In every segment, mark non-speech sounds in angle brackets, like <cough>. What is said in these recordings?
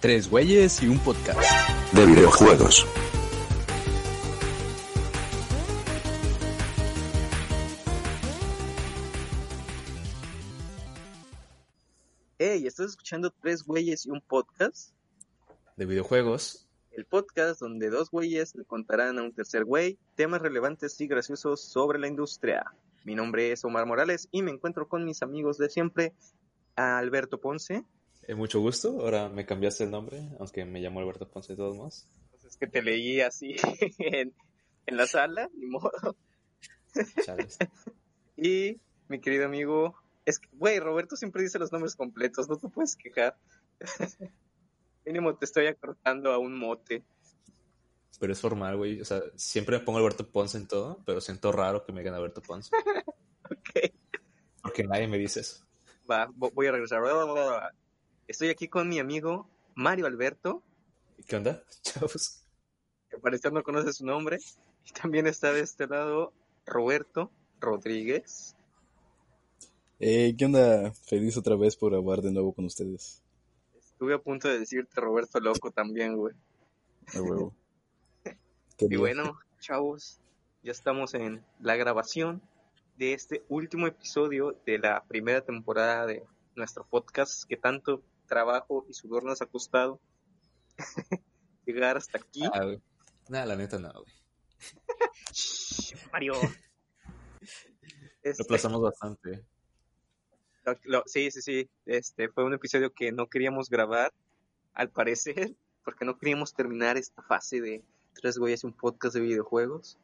Tres güeyes y un podcast. de videojuegos. Hey, ¿estás escuchando Tres Güeyes y un podcast? De videojuegos. El podcast donde dos güeyes le contarán a un tercer güey temas relevantes y graciosos sobre la industria. Mi nombre es Omar Morales y me encuentro con mis amigos de siempre, Alberto Ponce. Eh, mucho gusto. Ahora me cambiaste el nombre, aunque me llamo Alberto Ponce de todos modos. Pues es que te leí así <laughs> en, en la sala, ni modo. Chales. <laughs> Y mi querido amigo, es que, güey, Roberto siempre dice los nombres completos, no te puedes quejar. <laughs> Mínimo te estoy acortando a un mote. Pero es formal, güey. O sea, siempre me pongo Alberto Ponce en todo, pero siento raro que me digan Alberto Ponce. Ok. Porque nadie me dice eso. Va, vo- voy a regresar. Estoy aquí con mi amigo Mario Alberto, ¿Qué onda? <laughs> Chavos. que parecer no conoce su nombre. Y también está de este lado Roberto Rodríguez. Eh, ¿qué onda? Feliz otra vez por grabar de nuevo con ustedes. Estuve a punto de decirte Roberto Loco también, güey. A huevo. <laughs> Y bueno, chavos, ya estamos en la grabación de este último episodio de la primera temporada de nuestro podcast que tanto trabajo y sudor nos ha costado <laughs> llegar hasta aquí. Ah. Nada, la neta no, güey. <laughs> Mario. Lo Este, aplazamos bastante. lo- lo- sí, sí, sí. Este fue un episodio que no queríamos grabar, al parecer, <laughs> porque no queríamos terminar esta fase de tres güeyes y un podcast de videojuegos.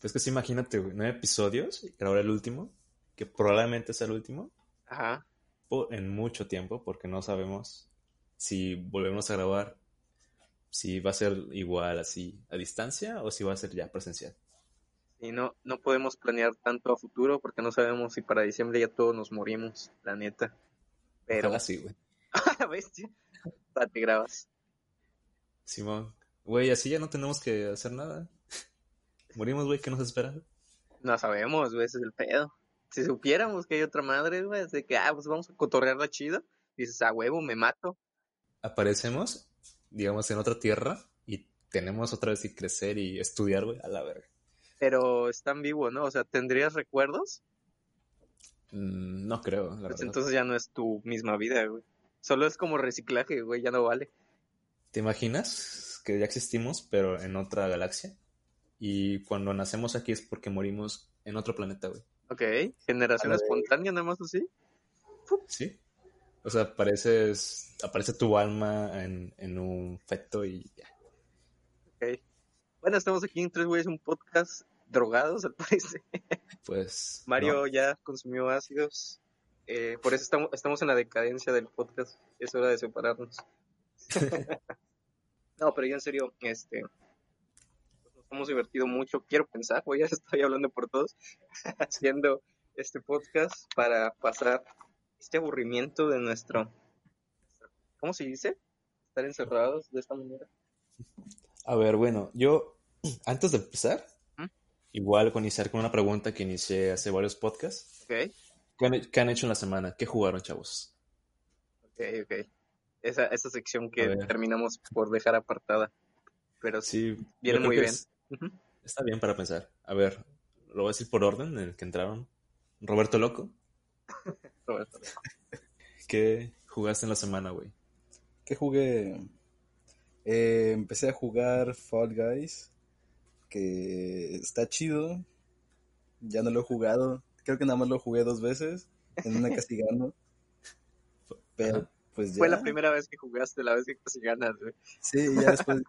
Pues que sí, imagínate, güey. Nueve episodios y ahora el último, que probablemente sea el último, Ajá. En mucho tiempo, porque no sabemos si volvemos a grabar, si va a ser igual así a distancia o si va a ser ya presencial. Y no, no podemos planear tanto a futuro porque no sabemos si para diciembre ya todos nos morimos, la neta. Pero, Ojalá sí, güey. <laughs> bestia, te grabas. Simón, güey, así ya no tenemos que hacer nada. <laughs> Morimos, güey, ¿qué nos espera? No sabemos, güey, ese es el pedo. Si supiéramos que hay otra madre, güey, de que, ah, pues vamos a cotorrearla chido. Dices, a huevo, me mato. Aparecemos, digamos, en otra tierra y tenemos otra vez que crecer y estudiar, güey, a la verga. Pero están vivo, ¿no? O sea, ¿tendrías recuerdos? Mm, no creo, la Pues verdad. entonces ya no es tu misma vida, güey. Solo es como reciclaje, güey, ya no vale. ¿Te imaginas que ya existimos, pero en otra galaxia? Y cuando nacemos aquí es porque morimos en otro planeta, güey. Ok, generación espontánea, nada más así. ¿Sí? O sea, apareces, aparece tu alma en, en un feto y ya. Ok. Bueno, estamos aquí en Tres Güeyes, un podcast drogados, al <laughs> parecer. Pues. Mario ¿no? ya consumió ácidos. eh, por eso estamos, estamos en la decadencia del podcast. Es hora de separarnos. <laughs> <laughs> no, pero ya en serio, este. Hemos divertido mucho. Quiero pensar, voy ya <laughs> estoy hablando por todos, <laughs> haciendo este podcast para pasar este aburrimiento de nuestro. ¿Cómo se dice? Estar encerrados de esta manera. A ver, bueno, yo, <clears throat> antes de empezar, ¿Mm? igual con iniciar con una pregunta que inicié hace varios podcasts. Ok, ¿Qué han, qué han hecho en la semana? ¿Qué jugaron, chavos? ok, ok. Esa, esa sección que terminamos por dejar apartada. Pero sí, viene muy bien. es- Está bien para pensar. A ver, lo voy a decir por orden en el que entraron. Roberto Loco, <laughs> Roberto. <laughs> ¿qué jugaste en la semana, güey? ¿Qué jugué? Eh, empecé a jugar Fall Guys, que está chido. Ya no lo he jugado. Creo que nada más lo jugué dos veces, en una casi gano. <laughs> Pero Ajá. pues ya. Fue la primera vez que jugaste, la vez que casi ganas, güey. Sí, ya después.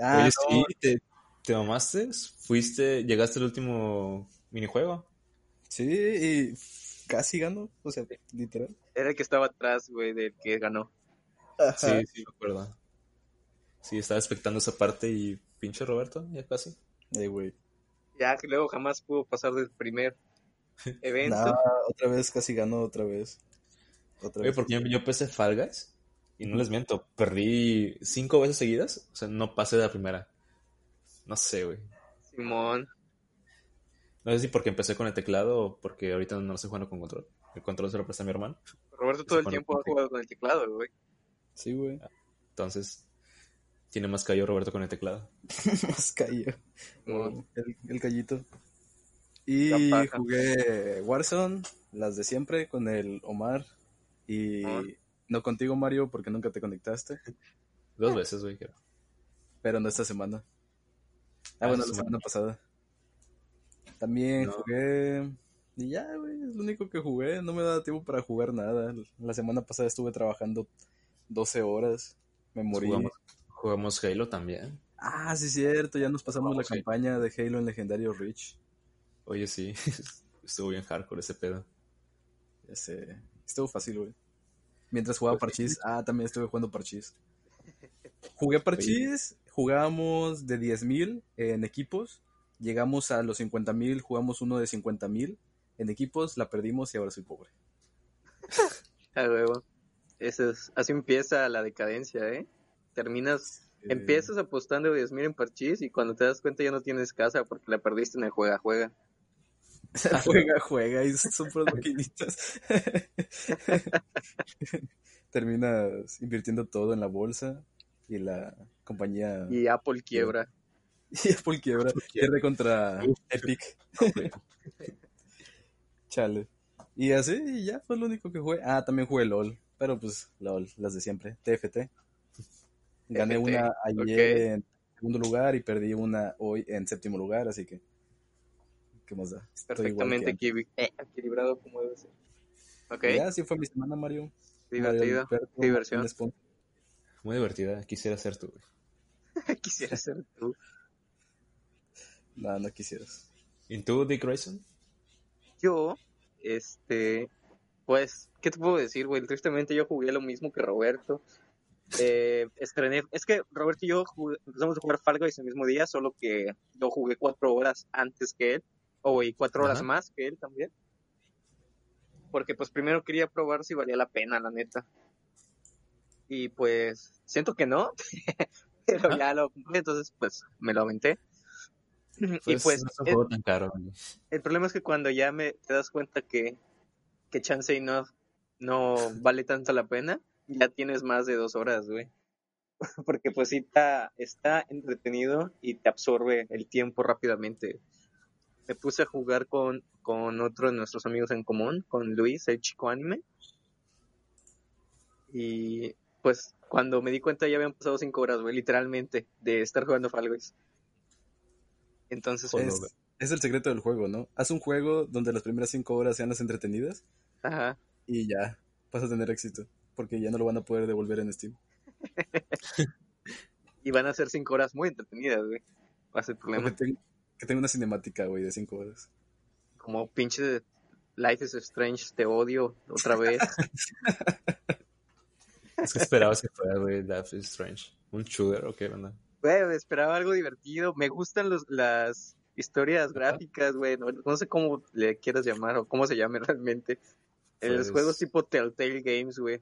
Ah, no, sí, te, te mamaste, fuiste, llegaste al último minijuego. sí, y casi gano. O sea, literal. Era el que estaba atrás, güey, del que ganó. Sí, sí, me acuerdo. Sí, estaba expectando esa parte y pinche Roberto, ya casi. Eh, güey. Ya que luego jamás pudo pasar del primer <laughs> evento. Nah, otra vez casi ganó otra vez. Otra Oye, vez. porque yo, yo empecé Fall Guys y no les miento, perdí cinco veces seguidas, o sea, no pasé de la primera. No sé, güey. Simón. No sé si porque empecé con el teclado o porque ahorita no lo estoy jugando con control. El control se lo presta a mi hermano. Roberto todo el tiempo ha jugado con el teclado, güey. Sí, güey. Entonces, tiene más callo Roberto con el teclado. <laughs> Más cayó. Simón. El, el callito. Y jugué Warzone, las de siempre, con el Omar. Y Ah. no contigo, Mario, porque nunca te conectaste. <laughs> Dos veces, güey, creo. Pero no esta semana. Ah, Ah, bueno, esta la semana. pasada. También No. jugué. Y ya, güey, es lo único que jugué. No me da tiempo para jugar nada. La semana pasada estuve trabajando 12 horas. Me morí. Jugamos, jugamos Halo también. Ah, sí, cierto. Ya nos pasamos la Halo. campaña de Halo en Legendario Reach. Oye, sí, <laughs> estuvo bien hardcore ese pedo. Ya sé. Estuvo fácil, güey. Mientras jugaba Pues sí. Parchís. Ah, también estuve jugando Parchís. Jugué Parchís. Jugábamos de 10.000 en equipos. Llegamos a los 50.000. Jugamos uno de 50.000 en equipos. La perdimos y ahora soy pobre. <laughs> A huevo. Eso es, así empieza la decadencia, ¿eh? Terminas, Eh, empiezas apostando 10.000 en parchís y cuando te das cuenta ya no tienes casa porque la perdiste en el juega-juega. <laughs> juega, juega. Y son maquinitas. <laughs> Terminas invirtiendo todo en la bolsa. Y la compañía. Y Apple quiebra. <laughs> Y Apple quiebra. Pierde contra Epic. <laughs> Chale. Y así, y ya fue lo único que jugué. Ah, también jugué LOL. Pero pues, LOL, las de siempre. TFT. Gané TFT, una ayer en segundo lugar y perdí una hoy en séptimo lugar, así que. ¿Qué más da? Perfectamente eh, equilibrado como debe ser. Ok, Ya, así fue mi semana, Mario. divertido. Mario Alberto, diversión. Muy divertida, quisiera ser tú. <laughs> Quisiera ser tú. No, no quisieras. ¿Y tú, Dick Grayson? Yo, este, pues, ¿qué te puedo decir, güey? Tristemente yo jugué lo mismo que Roberto. Eh, <laughs> estrené, es que Roberto y yo jugué- empezamos a jugar Fall Guys el mismo día, solo que yo jugué cuatro horas antes que él, o y cuatro horas más que él también. Porque pues primero quería probar si valía la pena, la neta. Y pues siento que no, <laughs> pero ya lo cumplí, entonces pues me lo aventé. y Pues, pues no tan caro. el problema es que cuando ya me te das cuenta que, que Chance y no, no vale tanto la pena, ya tienes más de dos horas, güey. <laughs> Porque pues sí está, está entretenido y te absorbe el tiempo rápidamente. Me puse a jugar con, con otro de nuestros amigos en común, con Luis, el chico anime. Y pues cuando me di cuenta ya habían pasado cinco horas, güey, literalmente, de estar jugando Fall Guys. Entonces, Joder. pues, Es, es el secreto del juego, ¿no? Haz un juego donde las primeras cinco horas sean las entretenidas ajá. y ya vas a tener éxito. Porque ya no lo van a poder devolver en Steam. <laughs> Y van a ser cinco horas muy entretenidas, güey. Va a ser problema. que, ten- que tenga una cinemática, güey, de cinco horas. Como pinche Life is Strange, te odio otra vez. <laughs> <laughs> Es que esperabas que fuera, güey, Death is Strange. ¿Un shooter o qué, onda? Güey, esperaba algo divertido. Me gustan los, las historias gráficas, güey. No, no sé cómo le quieras llamar o cómo se llame <laughs> realmente. En los Pues- juegos tipo Telltale Games, güey.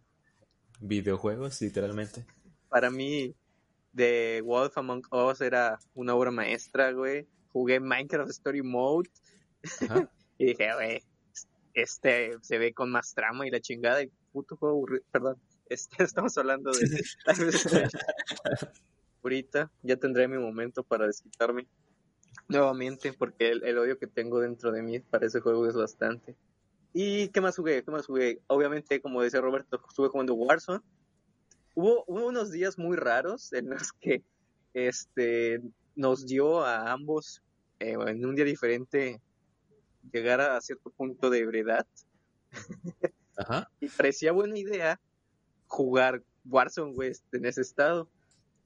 Videojuegos, literalmente. Para mí, The Wolf Among Us era una obra maestra, güey. Jugué Minecraft Story Mode Ajá. <laughs> y dije, güey, este se ve con más trama y la chingada. Y puto juego aburrido. Perdón, este, <laughs> estamos hablando de Life is Strange. Ahorita ya tendré mi momento para desquitarme nuevamente porque el, el odio que tengo dentro de mí para ese juego es bastante. ¿Y qué más jugué? ¿Qué más jugué? Obviamente, como decía Roberto, estuve jugando Warzone. Hubo, hubo unos días muy raros en los que este, nos dio a ambos eh, en un día diferente llegar a cierto punto de ebriedad Ajá. <laughs> y parecía buena idea jugar Warzone, güey, en ese estado.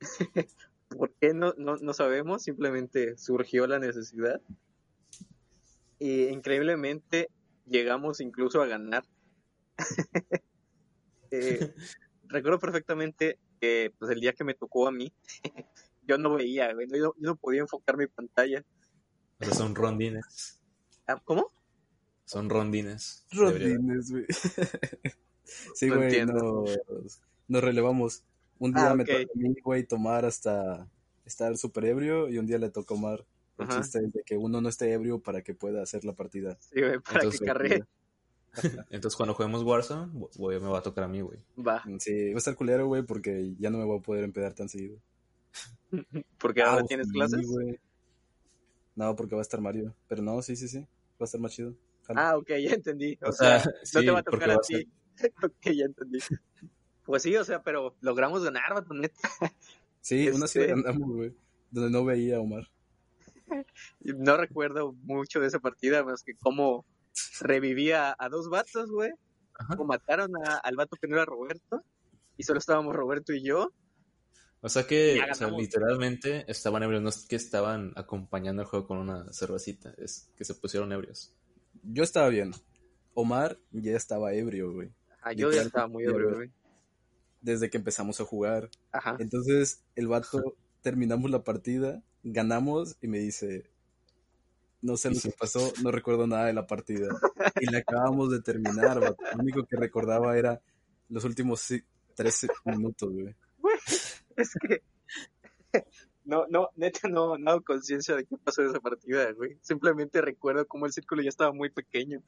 <laughs> ¿Por qué no, no, no sabemos? Simplemente surgió la necesidad. Y increíblemente llegamos incluso a ganar. <laughs> Eh, <laughs> recuerdo perfectamente que pues el día que me tocó a mí, yo no veía, güey, yo, yo no podía enfocar mi pantalla. O sea, son rondines. Ah, ¿Cómo? Son rondines. Rodines, güey. Sí, No güey, nos, nos relevamos. Un día Ah, me ok. toca a mí, güey, tomar hasta estar súper ebrio y un día le toca a Omar. El Ajá. chiste es de que uno no esté ebrio para que pueda hacer la partida. Sí, güey, para Entonces, que carree. <laughs> Entonces, cuando juguemos Warzone, voy- me va a tocar a mí, güey. Va, Sí, va a estar culero, güey, porque ya no me voy a poder empedar tan seguido. <laughs> porque ahora Ah, tienes sí, clases. güey. No, porque va a estar Mario. Pero no, sí, sí, sí. Va a estar más chido. Jalo. Ah, ok, ya entendí. O, O sea, sea, no sí, te va a tocar a ser- ti. <laughs> ok, ya entendí. Pues sí, o sea, pero logramos ganar, vato, neta. sí, una este- ciudad andamos, güey. Donde no veía a Omar. No recuerdo mucho de esa partida, más que cómo revivía a dos vatos, güey. Como mataron a- al vato que no era Roberto. Y solo estábamos Roberto y yo. O sea que, o sea, ganamos. literalmente estaban ebrios, no es que estaban acompañando el juego con una cervecita, es que se pusieron ebrios. Yo estaba bien. Omar ya estaba ebrio, güey. Ah, yo ya estaba muy ebrio. güey. Desde que empezamos a jugar. Ajá. Entonces, el vato, <laughs> terminamos la partida, ganamos y me dice, no sé lo que <laughs> pasó, no recuerdo nada de la partida. Y la acabamos de terminar, vato. Lo único que recordaba era los últimos ci- 13 minutos, güey. <laughs> Es que. No, no, neta, no, no hago conciencia de qué pasó en esa partida, güey. Simplemente recuerdo cómo el círculo ya estaba muy pequeño.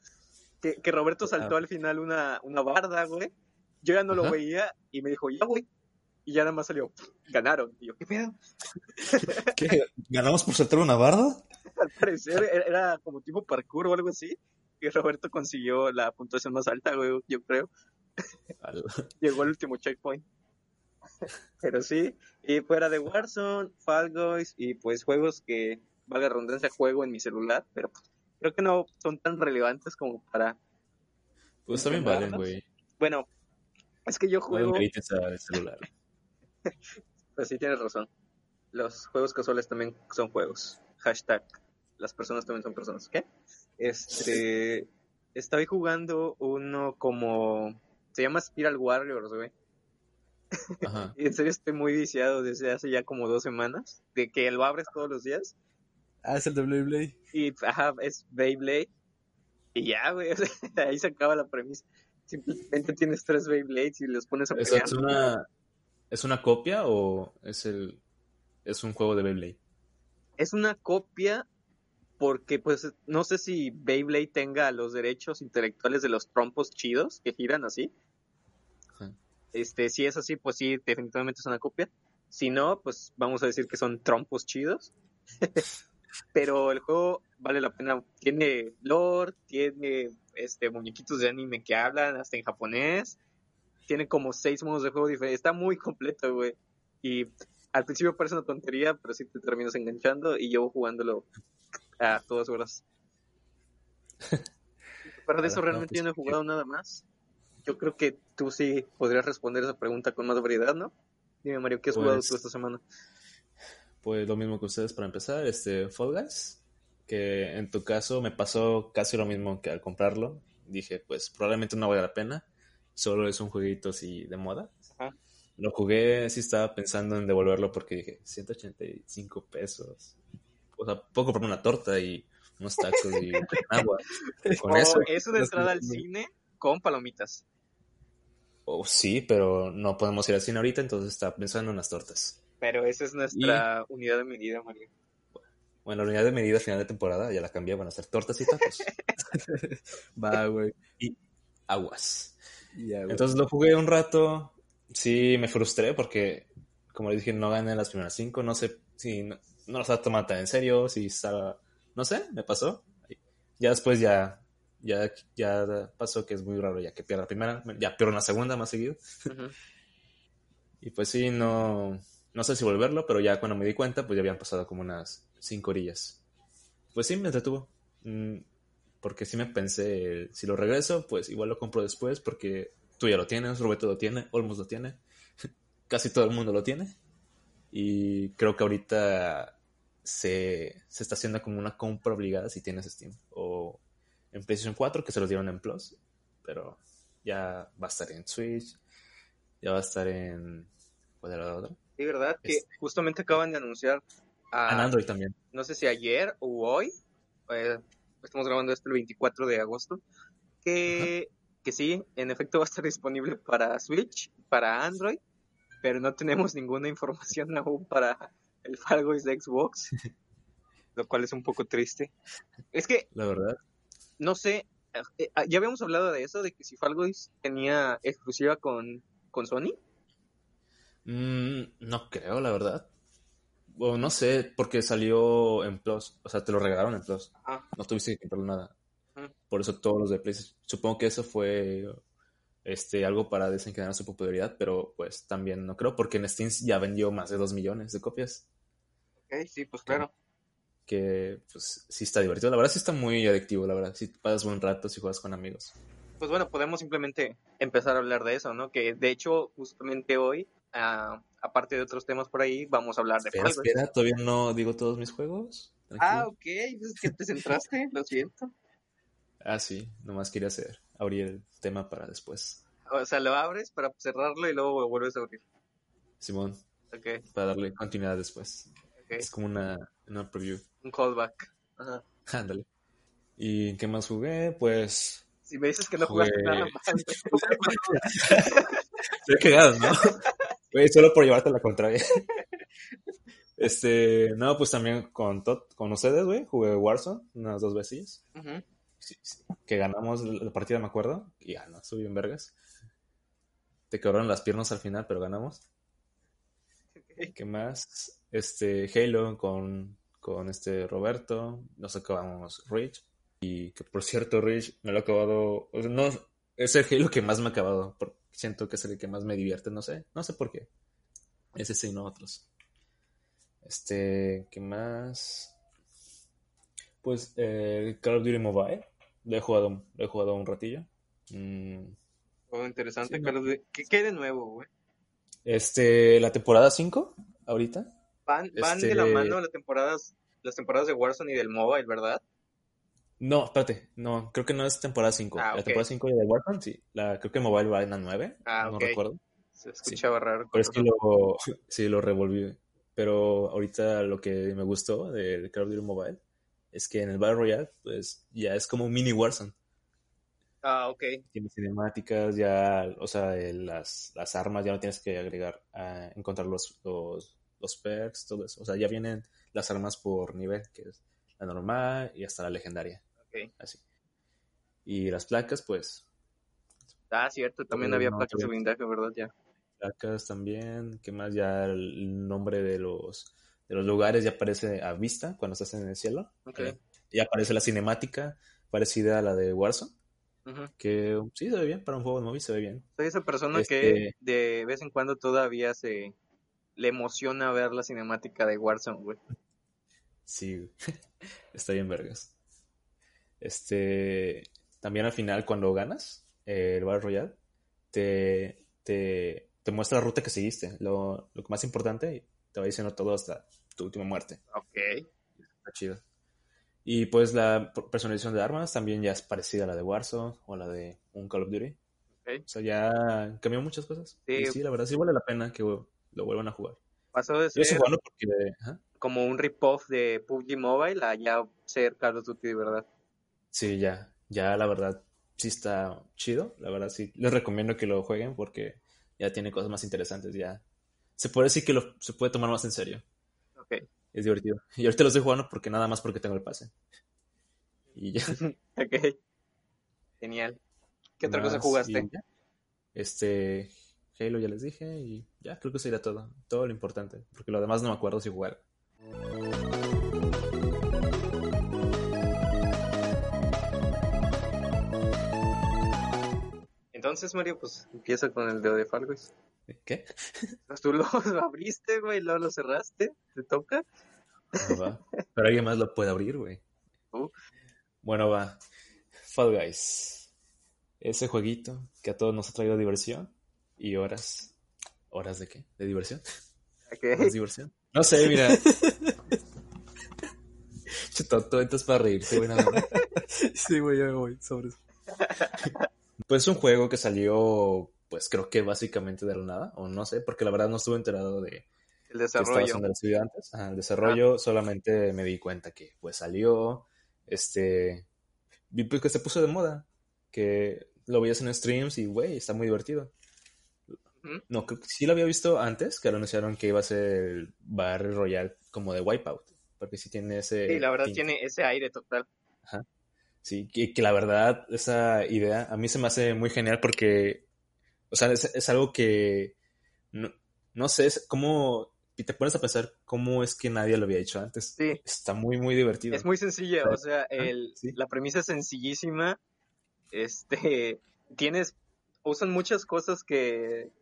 Que, que Roberto saltó al final una, una barda, güey. Yo ya no lo veía y me dijo, ya, güey. Y ya nada más salió, ganaron. Y yo, ¿qué pedo? <laughs> ¿Qué? ¿Ganamos por saltar una barda? <laughs> Al parecer era, era como tipo parkour o algo así. Y Roberto consiguió la puntuación más alta, güey, yo creo. <laughs> Llegó al último checkpoint. Pero sí, y fuera de Warzone, Fall Guys y pues juegos que, valga redundancia, juego en mi celular, pero pues, creo que no son tan relevantes como para... Pues también valen, güey. Bueno, es que yo juego... al celular. <laughs> Pues sí, tienes razón. Los juegos casuales también son juegos. Hashtag. Las personas también son personas. ¿Qué? Este. <laughs> Estaba jugando uno como. Se llama Spiral Warriors, güey. Ajá. <laughs> Y en serio estoy muy viciado desde hace ya como dos semanas. De que lo abres todos los días. Ah, es el de Blade Blade. Y ajá, es Beyblade. Y ya, güey. <laughs> o sea, ahí se acaba la premisa. Simplemente tienes tres Beyblades y los pones a ¿Eso pelear. es una, ¿Es una copia o es el es un juego de Beyblade? es una copia porque pues no sé si Beyblade tenga los derechos intelectuales de los trompos chidos que giran así. Ajá. Este, si es así, pues sí, definitivamente es una copia. Si no, pues vamos a decir que son trompos chidos. <laughs> Pero el juego vale la pena. Tiene lore, tiene este muñequitos de anime que hablan hasta en japonés. Tiene como seis modos de juego diferentes. Está muy completo, güey. Y al principio parece una tontería, pero sí te terminas enganchando y llevo jugándolo a todas horas. <laughs> Pero de eso No, realmente pues, yo no he jugado nada más. Yo creo que tú sí podrías responder esa pregunta con más variedad, ¿no? Dime, Mario, ¿qué has jugado Pues- tú esta semana? Pues lo mismo que ustedes para empezar, este Fall Guys, que en tu caso me pasó casi lo mismo que al comprarlo. Dije, pues probablemente no vale la pena, solo es un jueguito así de moda. Ajá. Lo jugué, sí estaba pensando en devolverlo porque dije, 185 pesos. O sea, puedo comprarme una torta y unos tacos y agua. <laughs> Con O eso, es una no entrada al cine con palomitas. oh, sí, pero no podemos ir al cine ahorita, entonces estaba pensando en las tortas. Pero esa es nuestra unidad de medida, Mario. Bueno, la unidad de medida al final de temporada ya la cambié, van a ser tortas y tacos. <laughs> Va, güey. Aguas. Y Ya, güey. Entonces lo jugué un rato. Sí, me frustré porque, como les dije, no gané las primeras cinco. No sé si no, no lo estaba tomando tan en serio, si estaba. No sé, me pasó. Ya después ya, ya, ya pasó que es muy raro ya que pierda la primera. Ya pierdo la segunda más seguido. Y pues sí, no, no sé si volverlo, pero ya cuando me di cuenta, pues ya habían pasado como unas cinco orillas. Pues sí, me entretuvo. Mm, Porque sí me pensé, si lo regreso, pues igual lo compro después, porque tú ya lo tienes, Roberto lo tiene, Olmos lo tiene, <laughs> casi todo el mundo lo tiene. Y creo que ahorita se, se está haciendo como una compra obligada si tienes Steam. O en PlayStation 4, que se los dieron en Plus, pero ya va a estar en Switch, Ya va a estar en. ¿Cuál era la otra? Sí, ¿verdad? Que Este. justamente acaban de anunciar a, Android también. no sé si ayer o hoy, eh, estamos grabando esto el 24 de agosto, que, que sí, en efecto va a estar disponible para Switch, para Android, pero no tenemos ninguna información <laughs> aún para el Fall Guys de Xbox, <laughs> lo cual es un poco triste. Es que, La verdad. no sé, eh, eh, ya habíamos hablado de eso, de que si Fall Guys tenía exclusiva con, con Sony. Mm, no creo, la verdad. O no sé, porque salió en Plus. O sea, te lo regalaron en Plus. Ah, No tuviste que comprarlo nada. Ujú. Por eso todos los de PlayStation. Supongo que eso fue este, algo para desencadenar su popularidad, pero pues también no creo, porque en Steam ya vendió más de 2 millones de copias. ok, sí, pues claro. Que pues sí está divertido. La verdad sí está muy adictivo, la verdad. Si pasas buen rato, si juegas con amigos. Pues bueno, podemos simplemente empezar a hablar de eso, ¿no? Que de hecho, justamente hoy, ah, aparte de otros temas por ahí, vamos a hablar de Espera, Guys. espera, todavía no digo todos mis juegos. Ah, ok, pues es que te centraste, lo siento. Ah, sí, nomás quería hacer, abrir el tema para después. O sea, lo abres para cerrarlo y luego lo vuelves a abrir. Simón, Ok, para darle continuidad después. Es como una, una preview. Un callback. Ajá. <laughs> Ándale. ¿Y qué más jugué? Pues. Si me dices que no jugaste nada mal, <laughs> Estoy cagado, ¿no? <laughs> Güey, solo por llevarte la contraria. <laughs> Este, no, pues también con, tot- con ustedes, güey, jugué Warzone unas dos veces. Ujú. Sí, sí. Que ganamos la partida, me acuerdo. Y ya, no, subí en vergas. Te quebraron las piernas al final, pero ganamos. ¿Qué más? Este, Halo con, con este Roberto. Nos acabamos Rich. Y que por cierto, Rich me lo he acabado. o sea, no, es el Halo que más me ha acabado. Siento que es el que más me divierte, no sé. No sé por qué. Ese sí, no otros. Este, ¿qué más? Pues eh, Call of Duty Mobile. Lo he jugado, lo he jugado un ratillo. Mm, Oh, interesante, Sí, no. Carlos. de- ¿Qué, qué de nuevo, güey? Este, la temporada 5, ahorita. Van, van de Este- la mano las temporadas, las temporadas de Warzone y del Mobile, ¿verdad? No, espérate, no, creo que no es temporada 5. Ah, La ok. temporada 5 de Warzone, sí. La, creo que Mobile va en la 9, Ah, no recuerdo. Se escuchaba raro. Pero es que lo, <laughs> sí, lo revolví. Pero ahorita lo que me gustó de, Call of Duty Mobile es que en el Battle Royale, pues ya es como un mini Warzone. Ah, ok. Tiene cinemáticas, ya, o sea, el- las, las armas ya no tienes que agregar, a encontrar los, los, los perks, todo eso. O sea, ya vienen las armas por nivel, que es la normal y hasta la legendaria. Ok. Así. Y las placas, pues, Ah, cierto, también Eh, había no, placas de blindaje, ¿verdad? Ya. placas también. ¿Qué más? Ya el nombre de los, de los lugares ya aparece a vista cuando estás en el cielo. Ok. Eh, ya aparece la cinemática parecida a la de Warzone. Ujú. Que sí, se ve bien. Para un juego de móvil se ve bien. Soy esa persona Este- que de vez en cuando todavía se le emociona ver la cinemática de Warzone, güey. Sí, <laughs> está bien vergas. Este, también al final cuando ganas eh, el Battle Royale, te, te, te muestra la ruta que seguiste, lo, lo más importante, te va diciendo todo hasta tu última muerte. Ok. Está chido. Y pues la personalización de armas también ya es parecida a la de Warzone o a la de un Call of Duty. Ok. O sea, ya cambió muchas cosas. Sí. Y sí, la verdad sí vale la pena que lo vuelvan a jugar. Pasó de Yo estoy ser porque... como un rip-off de PUBG Mobile a ya ser Call of Duty de verdad. Sí, ya, ya la verdad sí está chido, la verdad sí. Les recomiendo que lo jueguen porque ya tiene cosas más interesantes, ya. Se puede decir que lo, se puede tomar más en serio, Ok. es divertido. Y ahorita lo estoy jugando porque nada más porque tengo el pase. Y ya. <laughs> Ok. Genial. ¿Qué otra cosa jugaste? ya. Este, Halo ya les dije y ya creo que sería todo, todo lo importante, porque lo demás no me acuerdo si jugar. Entonces, Mario, pues empieza con el dedo de Fall Guys. ¿Qué? Pues tú <laughs> lo abriste, güey, luego lo cerraste. ¿Te toca? No va. Pero alguien más lo puede abrir, güey. Tú. Bueno, va. Fall Guys. Ese jueguito que a todos nos ha traído diversión y horas. ¿Horas de qué? ¿De diversión? Ok. ¿Es diversión? No sé, mira. <laughs> Chutoto, entonces para reírte, güey, nada más. Sí, güey, ya me voy, sobres. <laughs> Pues es un juego que salió pues creo que básicamente de la nada, o no sé, porque la verdad no estuve enterado de El desarrollo. estudio antes. Ajá, el desarrollo solamente me di cuenta que pues salió, este, vi pues, que se puso de moda, que lo veías en streams y güey, está muy divertido. No, creo que sí lo había visto antes, que lo anunciaron que iba a ser el Battle Royale como de Wipeout, porque sí tiene ese... Sí, la verdad tiene ese aire total. Sí, que, que la verdad, esa idea a mí se me hace muy genial porque, o sea, es, es algo que, no, no sé, es como, y te pones a pensar cómo es que nadie lo había hecho antes. Sí. Está muy, muy divertido. Es muy sencilla, o sea, el, sí. la premisa es sencillísima. Este, tienes, usan muchas cosas que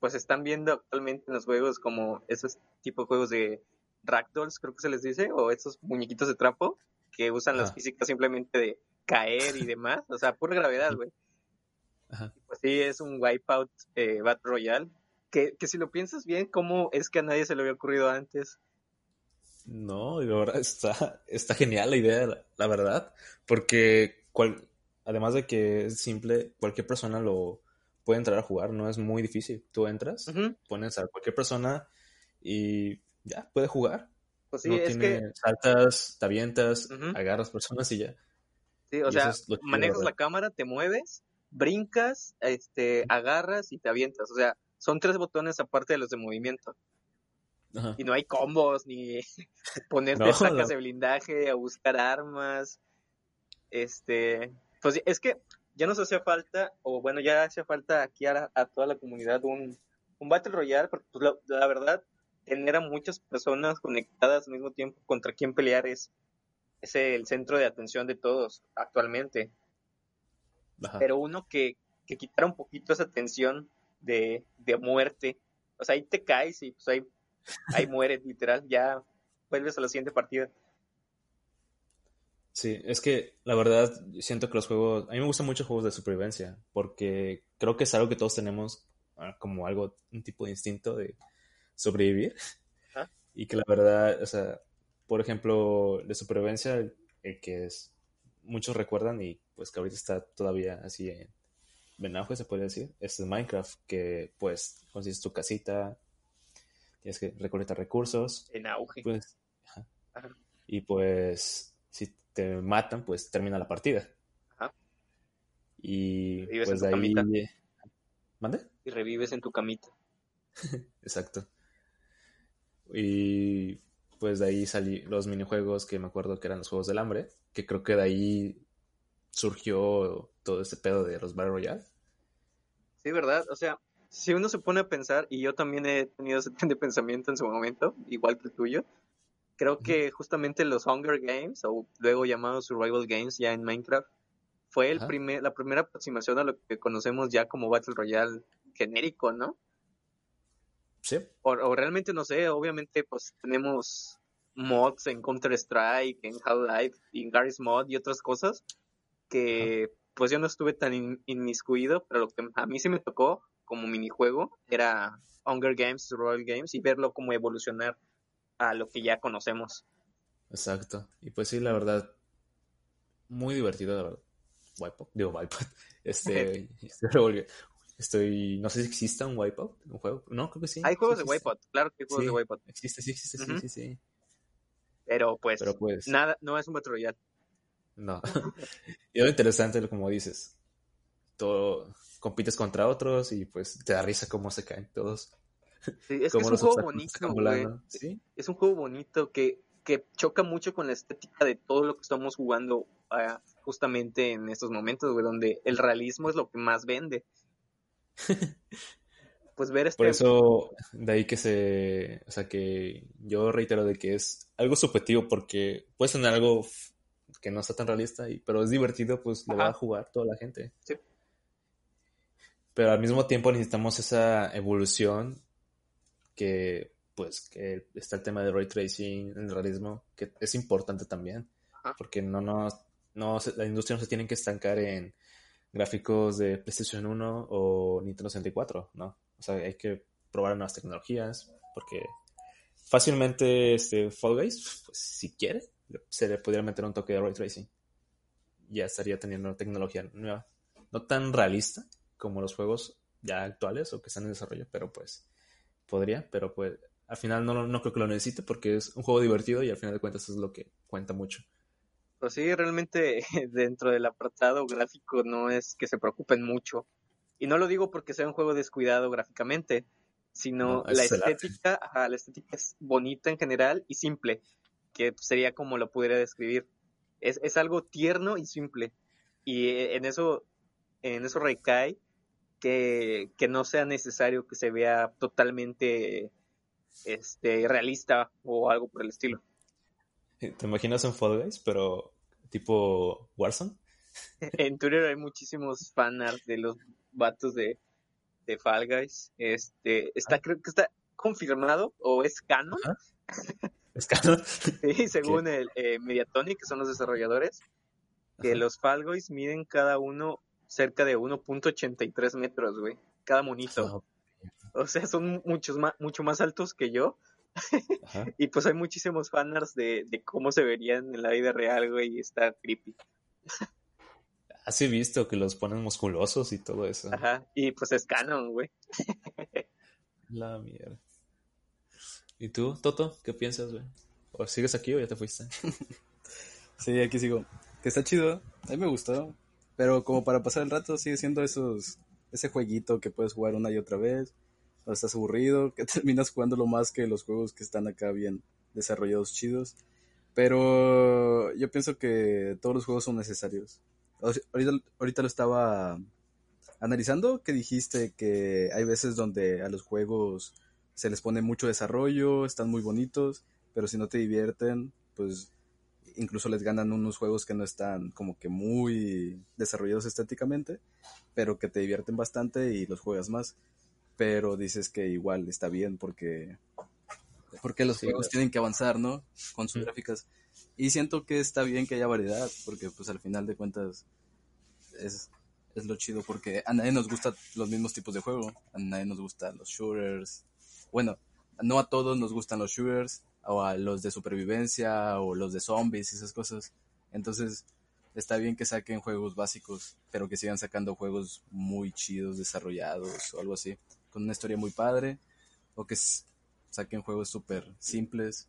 pues están viendo actualmente en los juegos, como esos tipo de juegos de ragdolls, creo que se les dice, o esos muñequitos de trapo, que usan las físicas simplemente de caer y demás, o sea, pura gravedad, güey. Ajá. Pues sí, es un Wipeout eh, Battle Royale. Que, que si lo piensas bien, ¿cómo es que a nadie se le había ocurrido antes? No, y la verdad está, está genial la idea, la, verdad, porque cual- además de que es simple, cualquier persona lo puede entrar a jugar, no es muy difícil. Tú entras, Ujú. pones a cualquier persona y ya, puede jugar. Pues sí, no es tiene que saltas, te avientas, agarras personas y ya. Sí, o sea, es manejas la cámara, te mueves, brincas, este, agarras y te avientas. O sea, son tres botones aparte de los de movimiento. Ajá. Y no hay combos, ni <laughs> ponerte No, sacas no. de blindaje, a buscar armas. Este, pues es que ya nos hacía falta, o bueno, ya hacía falta aquí a, a toda la comunidad un, un Battle Royale, porque pues, la, la verdad, tener a muchas personas conectadas al mismo tiempo contra quien pelear es, es el centro de atención de todos actualmente Ajá. pero uno que, que quitara un poquito esa tensión de, de muerte. O sea, ahí te caes y pues ahí, ahí <laughs> mueres, literal, ya vuelves a la siguiente partida. Sí, es que la verdad siento que los juegos, a mí me gustan mucho juegos de supervivencia, porque creo que es algo que todos tenemos ah, como algo, un tipo de instinto de sobrevivir. Y que la verdad, o sea, por ejemplo, de supervivencia, el, el que es, muchos recuerdan y pues que ahorita está todavía así en, en auge, se puede decir, es el Minecraft, que pues consigues tu casita, tienes que recolectar recursos, En auge. pues, ajá. Ajá. y pues si te matan, pues termina la partida. Ajá. Y Vives pues en tu ahí... camita. ¿Mande? Y revives en tu camita. <laughs> Exacto. Y pues de ahí salí los minijuegos que me acuerdo que eran los Juegos del Hambre, que creo que de ahí surgió todo este pedo de los Battle Royale. Sí, ¿verdad? O sea, si uno se pone a pensar, y yo también he tenido ese <laughs> tipo de pensamiento en su momento, igual que el tuyo, creo que justamente los Hunger Games, o luego llamados Survival Games ya en Minecraft, fue el primer, la primera aproximación a lo que conocemos ya como Battle Royale genérico, ¿no? Sí, O, o realmente no sé, obviamente pues tenemos mods en Counter-Strike, en Half-Life, en Garry's Mod y otras cosas que pues yo no estuve tan in- inmiscuido, pero lo que a mí sí me tocó como minijuego era Hunger Games, Survival Games y verlo como evolucionar a lo que ya conocemos. exacto. Y pues sí, la verdad, muy divertido, la verdad. Wipeout, digo Wipeout. <laughs> Este, <laughs> estoy, revolvi- estoy, no sé si exista un Wipeout, un juego. No, creo que sí. Hay sí juegos de. Wipeout, claro que hay juegos Sí. de Wipeout, Existe, sí existe, sí, sí, sí. pero pues, Pero pues, nada, no es un Battle Royale. no. <laughs> y lo interesante, como dices, todo, compites contra otros y pues te da risa cómo se caen todos. Sí, es que es un juego bonito, güey. Sí, es un juego bonito que, que choca mucho con la estética de todo lo que estamos jugando ah, justamente en estos momentos, güey, donde el realismo es lo que más vende. <laughs> Pues ver este... por eso, de ahí que se, o sea, que yo reitero de que es algo subjetivo porque puedes tener algo que no está tan realista, y, pero es divertido, pues lo va Ajá. a jugar toda la gente. Sí. Pero al mismo tiempo necesitamos esa evolución que, pues, que está el tema de ray tracing, el realismo, que es importante también, Ajá. porque no, no, no, la industria no se tiene que estancar en gráficos de PlayStation 1 o Nintendo 64, ¿no? O sea, hay que probar nuevas tecnologías, porque fácilmente este Fall Guys, pues si quiere, se le podría meter un toque de ray tracing. Ya estaría teniendo tecnología nueva. No tan realista como los juegos ya actuales o que están en desarrollo, pero pues podría, pero pues al final no, no creo que lo necesite porque es un juego divertido y al final de cuentas es lo que cuenta mucho. Pues sí, realmente <laughs> dentro del apartado gráfico no es que se preocupen mucho. Y no lo digo porque sea un juego descuidado gráficamente, sino la estética, la estética es bonita en general y simple, que sería como lo pudiera describir. Es, es algo tierno y simple. Y en eso, en eso recae que, que no sea necesario que se vea totalmente este, realista o algo por el estilo. <laughs> ¿Te imaginas un Fall Guys, pero tipo Warzone? <laughs> En Twitter hay muchísimos fanarts de los vatos de, de Fall Guys. Este, está, ah. creo que está confirmado o es canon. <laughs> ¿Es canon? sí, según el eh, Mediatonic, que son los desarrolladores, que los Fall Guys miden cada uno cerca de 1.83 metros, güey. Cada monito. O sea, son muchos más, mucho más altos que yo. <laughs> y pues hay muchísimos fanarts de, de, cómo se verían en la vida real, güey, y está creepy. Has visto que los ponen musculosos y todo eso. Ajá, y pues es canon, güey. La mierda. ¿Y tú, Toto? ¿Qué piensas, güey? ¿O sigues aquí o ya te fuiste? <laughs> sí, aquí sigo. Que está chido. A mí me gustó. Pero como para pasar el rato sigue siendo esos ese jueguito que puedes jugar una y otra vez o estás aburrido, que <laughs> terminas jugando lo más que los juegos que están acá bien desarrollados chidos. Pero yo pienso que todos los juegos son necesarios. Ahorita, ahorita lo estaba analizando, que dijiste que hay veces donde a los juegos se les pone mucho desarrollo, están muy bonitos, pero si no te divierten, pues incluso les ganan unos juegos que no están como que muy desarrollados estéticamente, pero que te divierten bastante y los juegas más pero dices que igual está bien porque, porque los juegos tienen que avanzar, ¿no? Con sus gráficas. Y siento que está bien que haya variedad, porque pues al final de cuentas es, es lo chido, porque a nadie nos gustan los mismos tipos de juego, a nadie nos gustan los shooters, bueno, no a todos nos gustan los shooters, o a los de supervivencia, o los de zombies y esas cosas. Entonces, está bien que saquen juegos básicos, pero que sigan sacando juegos muy chidos, desarrollados o algo así con una historia muy padre, o que saquen juegos súper simples,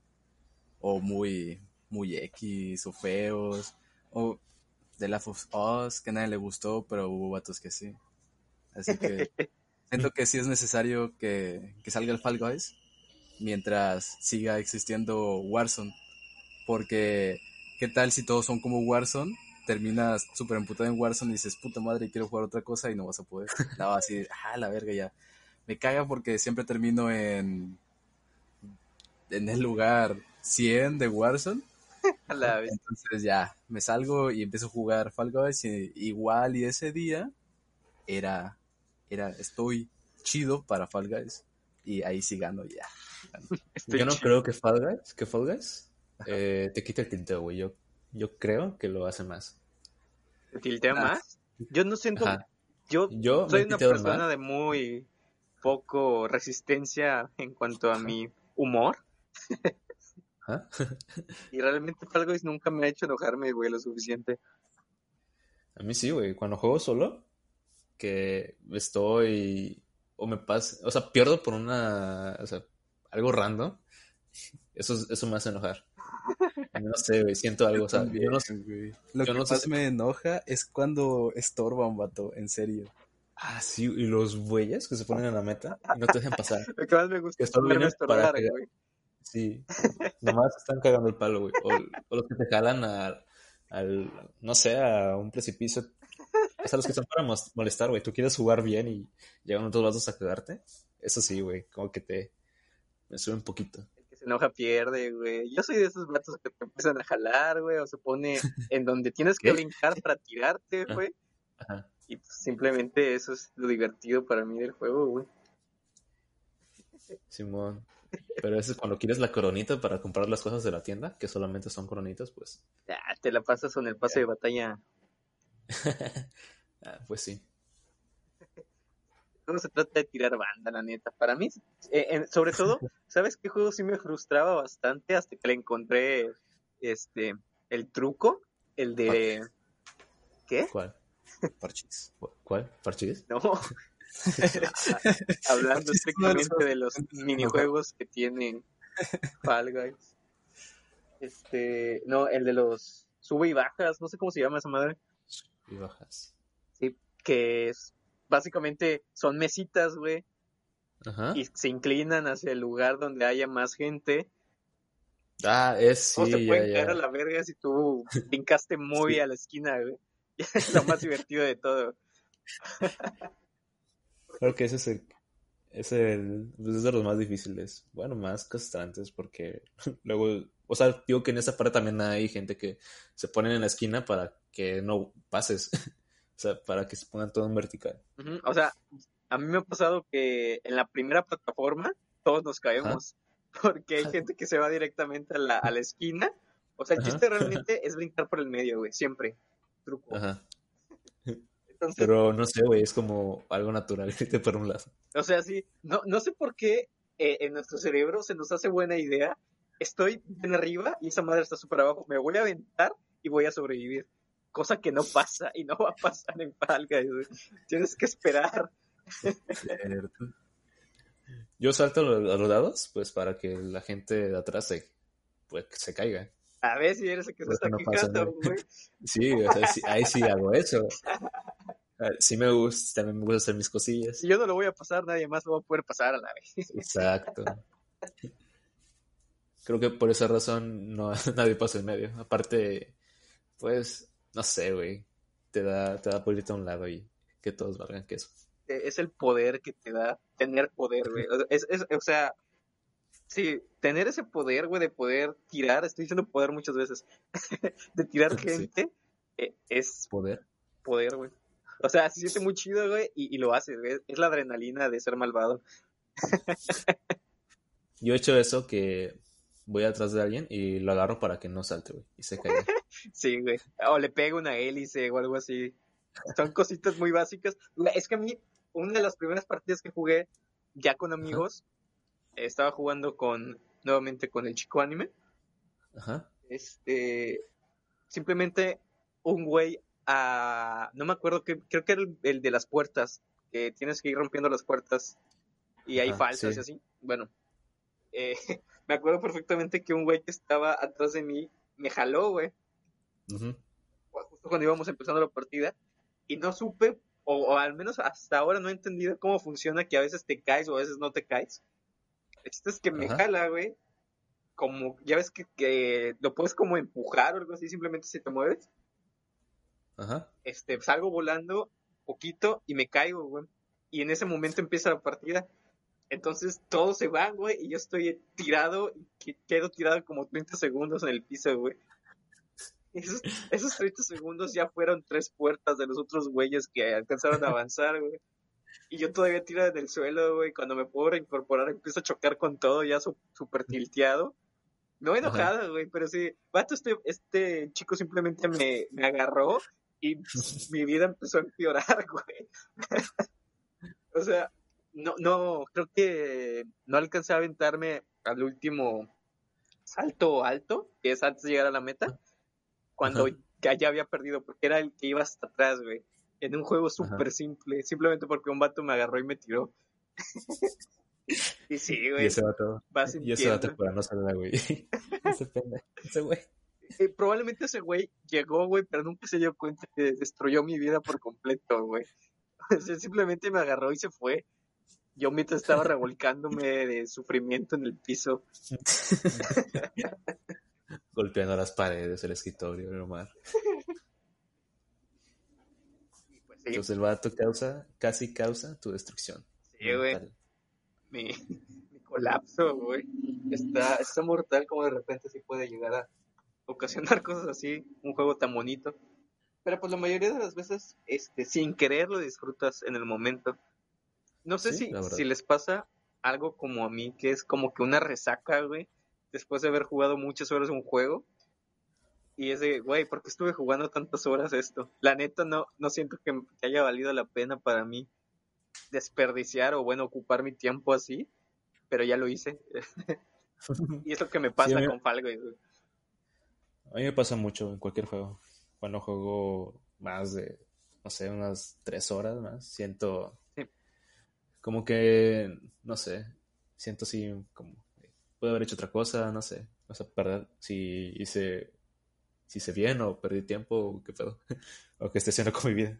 o muy, muy X, o feos, o The Last of Us, que a nadie le gustó, pero hubo vatos que sí. Así que <laughs> siento que sí es necesario que, que salga el Fall Guys mientras siga existiendo Warzone, porque ¿qué tal si todos son como Warzone? terminas súper emputado en Warzone y dices, puta madre, quiero jugar otra cosa y no vas a poder. <laughs> No, así, ah, la verga, ya me caga porque siempre termino en, en el lugar 100 de Warzone. <laughs> Entonces ya, me salgo y empiezo a jugar Fall Guys y, igual y ese día era, era, estoy chido para Fall Guys y ahí sí gano ya. Yo no creo que Fall Guys, que Fall Guys eh, te quite el tilteo, güey. Yo, yo creo que lo hace más. ¿Te tiltea ah. más? Yo no siento... Yo, yo soy una persona de muy poco resistencia en cuanto a mi humor. <laughs> y realmente algo nunca me ha hecho enojarme, güey, lo suficiente. A mí sí, güey. Cuando juego solo, que estoy o me pasa, o sea, pierdo por una, o sea, algo random, eso, eso me hace enojar. No sé, güey, siento algo, o sea, yo no sé, Lo que más me enoja es cuando estorba un vato, en serio. Ah, sí, y los bueyes que se ponen en la meta y no te dejan pasar. <laughs> Lo que más me gusta es para güey. Sí, nomás están cagando el palo, güey. O, los que te jalan al, no sé, a un precipicio. O sea, los que están para molestar, güey. Tú quieres jugar bien y llegan otros vasos a cagarte. Eso sí, güey, como que te... Me sube un poquito. El que se enoja pierde, güey. Yo soy de esos vatos que te empiezan a jalar, güey, o se pone en donde tienes que brincar para tirarte, güey. Ajá. Y pues, simplemente eso es lo divertido para mí del juego, güey. Simón. Pero eso es cuando quieres la coronita para comprar las cosas de la tienda, que solamente son coronitas, pues. Ya, te la pasas con el pase de batalla. <laughs> ah, pues sí. No se trata de tirar banda, la neta. Para mí, eh, sobre todo, <laughs> ¿sabes qué juego sí me frustraba bastante hasta que le encontré este el truco? El de. ¿Qué? ¿Cuál? Parchís. ¿Cuál? ¿Parchís? No, <laughs> Hablando estrictamente de los minijuegos que tienen Fall Guys. Este, no, el de los sube y bajas, no sé cómo se llama esa madre. Y bajas. Sí, que es básicamente son mesitas, güey, Ajá. y se inclinan hacia el lugar donde haya más gente. Ah, es o sí, se ya, pueden ya. caer a la verga si tú brincaste muy <laughs> Sí. a la esquina, güey. <laughs> Es lo más divertido de todo. Creo que ese es el, es el, pues es de los más difíciles. Bueno, más castrantes porque <laughs> luego, o sea, digo que en esa parte también hay gente que se ponen en la esquina para que no pases. <laughs> O sea, para que se pongan todo en vertical. O sea, a mí me ha pasado que en la primera plataforma todos nos caemos. Porque hay gente que se va directamente a la, a la esquina. O sea, el Ajá. chiste realmente es brincar por el medio, güey. Siempre. Truco. Ajá. Entonces, Pero no sé, güey, es como algo natural irte por un lado. o sea, sí. No, no sé por qué eh, en nuestro cerebro se nos hace buena idea. Estoy bien arriba y esa madre está súper abajo. Me voy a aventar y voy a sobrevivir. Cosa que no pasa y no va a pasar en güey. Tienes que esperar. Cierto. Yo salto a los, a los dados, pues para que la gente de atrás se, pues, se caiga. A ver si eres el que se está no quejando, güey. <laughs> Sí, o sea, sí- ahí sí hago eso. Ah, <laughs> Sí me gusta, también me gusta hacer mis cosillas. Si yo no lo voy a pasar, nadie más lo va a poder pasar a la vez. <laughs> Exacto. Creo que por esa razón no, nadie pasa en medio. Aparte, pues, no sé, güey. Te da, te da a un lado y que todos valgan queso. Eh, Es el poder que te da tener poder, güey. Es, es- o sea, sí, tener ese poder, güey, de poder tirar, estoy diciendo poder muchas veces, <laughs> de tirar gente, eh, es Poder. poder, güey. O sea, se siente muy chido, güey, y, y lo haces, güey. Es la adrenalina de ser malvado. <laughs> Yo he hecho eso que voy atrás de alguien y lo agarro para que no salte, güey. Y se caiga. <laughs> Sí, güey. O le pega una hélice o algo así. Son cositas muy básicas. Es que a mí, una de las primeras partidas que jugué ya con amigos, estaba jugando con, nuevamente con el chico anime. Ajá. Este, simplemente un güey a, no me acuerdo que, creo que era el, el de las puertas, que tienes que ir rompiendo las puertas y hay Ajá, falsas sí. y así. Bueno, eh, <laughs> me acuerdo perfectamente que un güey que estaba atrás de mí me jaló, güey Ujú. justo cuando íbamos empezando la partida y no supe, o, o al menos hasta ahora no he entendido cómo funciona que a veces te caes o a veces no te caes. El chiste es que me Ajá. jala, güey. Como, ya ves que, que lo puedes como empujar o algo así, simplemente si te mueves. Ajá. Este, salgo volando poquito y me caigo, güey. Y en ese momento empieza la partida. Entonces todos se van, güey, y yo estoy tirado, y que- quedo tirado como 30 segundos en el piso, güey. Esos, esos 30 segundos ya fueron tres puertas de los otros güeyes que alcanzaron a avanzar, güey. Y yo todavía tiro del suelo, güey. Cuando me puedo reincorporar, empiezo a chocar con todo, ya súper tilteado. No enojado, güey, pero sí. Vato, este, este chico simplemente me, me agarró y <laughs> mi vida empezó a empeorar, <laughs> güey. o sea, no, no, creo que no alcancé a aventarme al último salto alto, que es antes de llegar a la meta, cuando Ajá. ya había perdido, porque era el que iba hasta atrás, güey. En un juego súper simple, simplemente porque un vato me agarró y me tiró. <laughs> y sí, Y güey, ese vato, vas y ese vato para no salir, güey. <laughs> ese pendejo, ese güey. Eh, probablemente ese güey llegó, güey, pero nunca se dio cuenta que destruyó mi vida por completo, güey. <laughs> O sea, simplemente me agarró y se fue. Yo mientras estaba revolcándome de sufrimiento en el piso. Golpeando las paredes, el escritorio, el Omar. Sí, Entonces el vato causa, casi causa tu destrucción. sí, güey. Mi, <laughs> mi colapso, güey. Está, está mortal como de repente sí puede llegar a ocasionar <laughs> cosas así. Un juego tan bonito. Pero pues la mayoría de las veces, este, sin querer lo disfrutas en el momento. No sé Sí, si, si les pasa algo como a mí, que es como que una resaca, güey, después de haber jugado muchas horas un juego. Y es de, güey, ¿por qué estuve jugando tantas horas esto? La neta no, no siento que, haya valido la pena para mí desperdiciar o bueno, ocupar mi tiempo así, pero ya lo hice. <laughs> y es lo que me pasa Sí, mí- con Fall Guys, güey. A mí me pasa mucho en cualquier juego. Cuando juego más de, no sé, unas tres horas más, siento, Sí. Como que, no sé, siento así como, puedo haber hecho otra cosa, no sé. O sea, perder, si hice, si hice bien o perdí tiempo, o qué pedo. <laughs> o qué estoy haciendo con mi vida.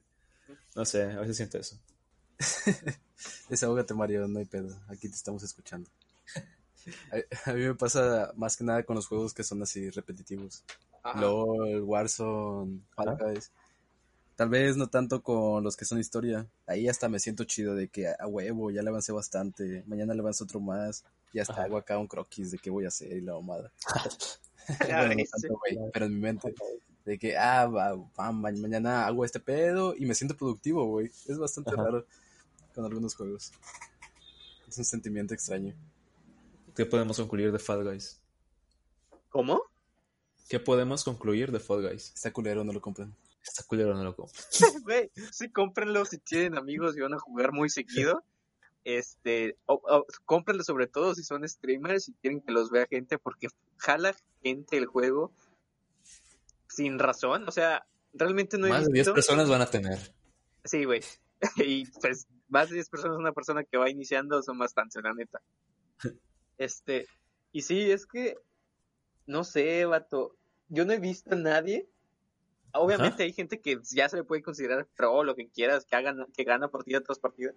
No sé, a veces siento eso. <laughs> Desahógate, Mario, no hay pedo. Aquí te estamos escuchando. <laughs> A, a mí me pasa más que nada con los juegos que son así repetitivos. Ajá. LOL, Warzone, Fall. Guys. Tal vez no tanto con los que son historia. Ahí hasta me siento chido de que a huevo, ya le avancé bastante. Mañana le avanzo otro más. Y hasta Ajá. hago acá un croquis de qué voy a hacer y la mamada. <laughs> Bueno, tanto, pero en mi mente. De que, ah, va, va, ma- mañana hago este pedo y me siento productivo, güey. Es bastante Ajá. raro con algunos juegos. Es un sentimiento extraño. ¿Qué podemos concluir de Fall Guys? ¿Cómo? ¿Qué podemos concluir de Fall Guys? Está culero, no lo compren. Está culero, no lo compro. <laughs> Güey, sí, cómprenlo si tienen amigos y van a jugar muy seguido. Este, o, o, cómprenlo sobre todo si son streamers y quieren que los vea gente, porque jala gente el juego sin razón. O sea, realmente no he Más de 10 visto. personas van a tener. Sí, güey. <laughs> Y pues más de 10 personas, una persona que va iniciando son bastantes, la neta. <laughs> Este, y sí, es que, no sé, vato, yo no he visto a nadie. Obviamente hay gente que ya se le puede considerar pro, lo que quieras, que hagan, que gana partida tras partida.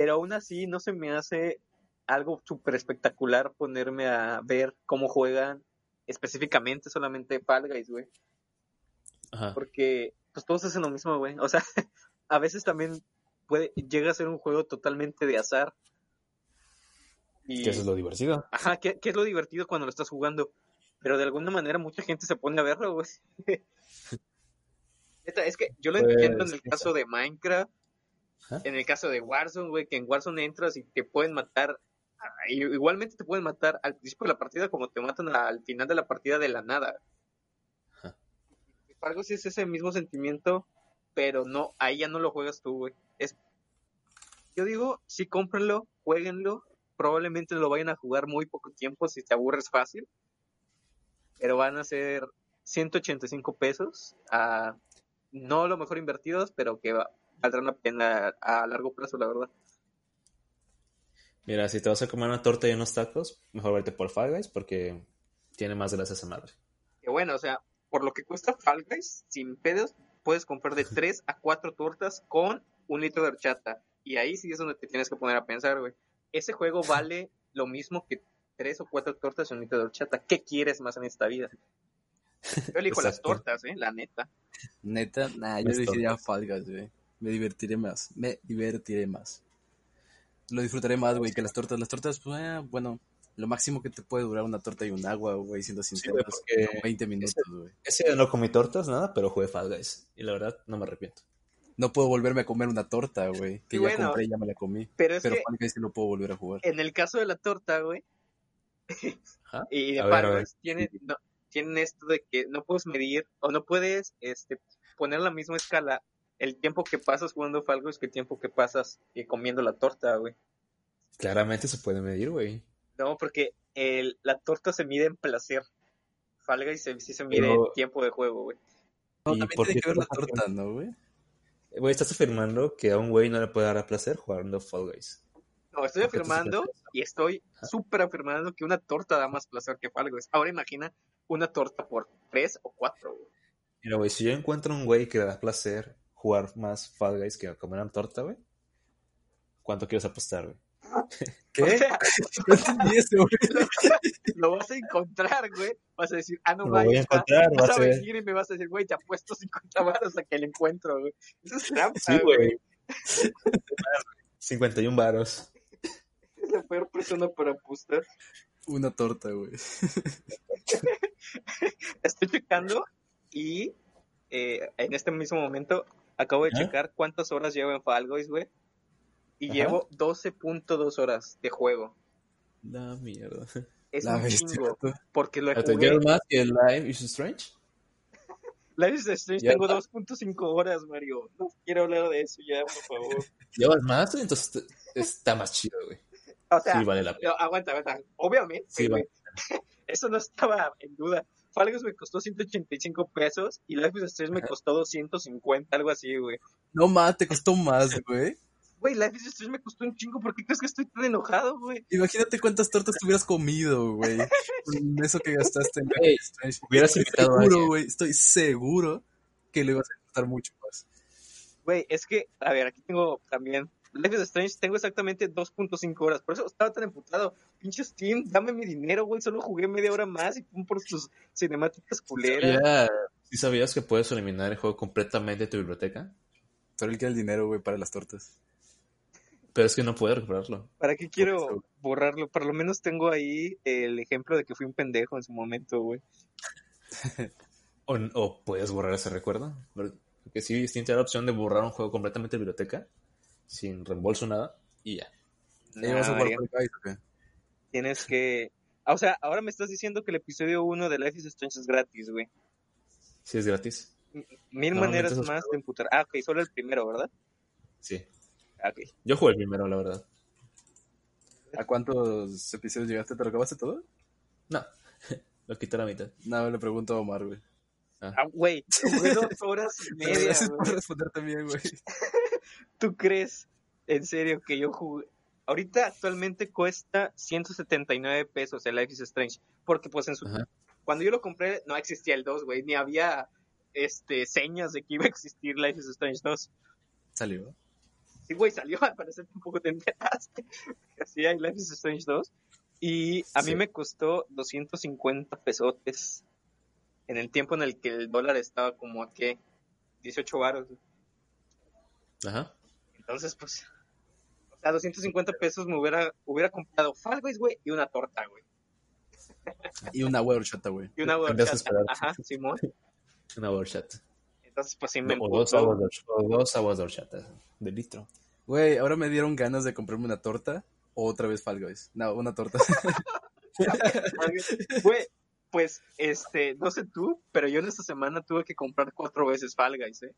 Pero aún así no se me hace algo súper espectacular ponerme a ver cómo juegan específicamente solamente Fall Guys, güey Ajá. porque pues todos hacen lo mismo, güey. O sea, <laughs> a veces también puede llega a ser un juego totalmente de azar. Y, Que eso es lo divertido. Ajá, que, que es lo divertido cuando lo estás jugando. Pero de alguna manera mucha gente se pone a verlo, güey. <laughs> Es que yo lo Pues, entiendo en el caso de Minecraft, En el caso de Warzone, güey, que en Warzone entras y te pueden matar. ah, Igualmente te pueden matar al principio de la partida como te matan al final de la partida de la nada. Ajá. Algo sí es ese mismo sentimiento, pero no, ahí ya no lo juegas tú, güey. Es, yo digo, sí, cómprenlo, jueguenlo, probablemente lo vayan a jugar muy poco tiempo si te aburres fácil, pero van a ser 185 pesos, a, no lo mejor invertidos, pero que va- valdrán la pena a largo plazo, la verdad. Mira, si te vas a comer una torta y unos tacos, mejor vete por Fall Guys porque tiene más de las esa madre. Que bueno, o sea, por lo que cuesta Fall Guys, sin pedos, puedes comprar de <laughs> 3 a 4 tortas con un litro de horchata. Y ahí sí es donde te tienes que poner a pensar, güey. Ese juego <laughs> vale lo mismo que 3 o 4 tortas y un litro de horchata. ¿Qué quieres más en esta vida? Yo elijo las Exacto. tortas, eh, la neta. Neta, nah, yo Las tortas. Fall Guys, güey. Me divertiré más. Me divertiré más. Lo disfrutaré más, güey, que las tortas. Las tortas, pues, eh, bueno, lo máximo que te puede durar una torta y un agua, güey, siendo sinceros, güey, porque son 20 minutos, güey. Ese no comí tortas, nada, pero jugué Fall Guys. Y la verdad, no me arrepiento. No puedo volverme a comer una torta, güey, que Sí, ya bueno, compré y ya me la comí. Pero es Pero que Fall Guys sí lo puedo volver a jugar. en el caso de la torta, güey, Ajá. <laughs> y de Fall ver. Guys, tienen, no, tienen esto de que no puedes medir o no puedes este, poner la misma escala el tiempo que pasas jugando Fall Guys que el tiempo que pasas eh, comiendo la torta, güey. Claramente se puede medir, güey. No, porque el, la torta se mide en placer. Fall Guys se- sí se mide Pero- en tiempo de juego, güey. No, ¿Y también por tiene qué que ver la torta, ¿no, güey? Güey, estás afirmando que a un güey no le puede dar a placer jugando Fall Guys. No, estoy ¿Por qué tú afirmando y estoy súper afirmando que una torta da más placer que Fall Guys. Ahora imagina una torta por tres o cuatro, güey. Mira, güey, si yo encuentro un güey que le da placer jugar más Fall Guys que comer una torta, güey, ¿cuánto quieres apostar, güey? <laughs> ¿Qué? O sea, No entendí eso, güey. <laughs> lo vas a encontrar, güey. Vas a decir, ah, no, Lo voy a encontrar, Vas va a venir y me vas a decir, güey, te apuesto 50 baros a que lo encuentro, güey. Eso es trampa, Sí, güey. güey. 51 varos. Es la peor persona para apostar. Una torta, güey. <laughs> Estoy checando y eh, en este mismo momento acabo de checar cuántas horas llevo en Fall Guys, güey. Y Ajá. llevo 12.2 horas de juego. La mierda. Es La un chingo, porque lo ¿Te jugué. llevas más que Live is Strange? Life is Strange <laughs> tengo está. 2.5 horas, Mario. No quiero hablar de eso ya, por favor. <laughs> ¿Llevas más? Entonces está más chido, güey. O sea, Sí, vale la pena. aguanta, aguanta. Obviamente, Sí, güey. <laughs> Eso no estaba en duda. Fall Guys me costó 185 pesos y Life is Strange me costó 250, algo así, güey. No más, te costó más, güey. Güey, Life is Strange me costó un chingo. ¿Por qué crees que estoy tan enojado, güey? Imagínate cuántas tortas te hubieras comido, güey. Con eso que gastaste en Life Ey, is Strange. hubieras Estoy seguro, güey. Estoy seguro que le ibas a costar mucho más. Güey, es que, a ver, aquí tengo también. Life is Strange, tengo exactamente 2.5 horas. Por eso estaba tan emputado. Pinche Steam, dame mi dinero, güey. Solo jugué media hora más y pum por sus cinemáticas culeras. Ya, ¿sí sabías que puedes eliminar el juego completamente de tu biblioteca? Pero él quiere el dinero, güey, para las tortas. Pero es que no puedes recuperarlo. ¿Para qué quiero borrarlo? Por lo menos tengo ahí el ejemplo de que fui un pendejo en su momento, güey. <laughs> O, o puedes borrar ese recuerdo. Porque sí, Steam te da la opción de borrar un juego completamente de biblioteca, sin reembolso nada, y ya. ¿Le vas a jugar? Tienes que... Ah, O sea, ahora me estás diciendo que el episodio 1 de Life is Strange es gratis, güey. Sí, es gratis. Mil maneras más de emputar. Ah, ok, solo el primero, ¿verdad? Sí. Ah, ok. Yo jugué el primero, la verdad. ¿A cuántos episodios llegaste? ¿Te lo acabaste todo? No, <laughs> lo quité a la mitad. No, le pregunto a Omar, güey. Ah, güey, <laughs> jugué dos horas y media, Gracias por responder también, güey. <laughs> ¿Tú crees en serio que yo jugué? Ahorita actualmente cuesta 179 pesos el Life is Strange. Porque pues en su... Ajá. Cuando yo lo compré no existía el 2, güey. Ni había este señas de que iba a existir Life is Strange 2. Salió. Sí, güey, salió, <laughs> al parecer tampoco te enteraste. <laughs> Así hay Life is Strange 2. Y a mí Sí. me costó 250 pesotes en el tiempo en el que el dólar estaba como a qué, 18 baros. Ajá. Entonces, pues, o sea, 250 pesos me hubiera, hubiera comprado Fall Guys, güey, y una torta, güey. <laughs> Y una hueá horchata, güey. Y una esperar. Ajá, Simón. <laughs> Una horchata. Entonces, pues sí me o, dos aguas de, o dos aguas de horchata de litro. Güey, ahora me dieron ganas de comprarme una torta o otra vez Fall Guys. No, una torta. <laughs> Güey, pues, este, no sé tú, pero yo en esta semana tuve que comprar cuatro veces Fall Guys, ¿eh?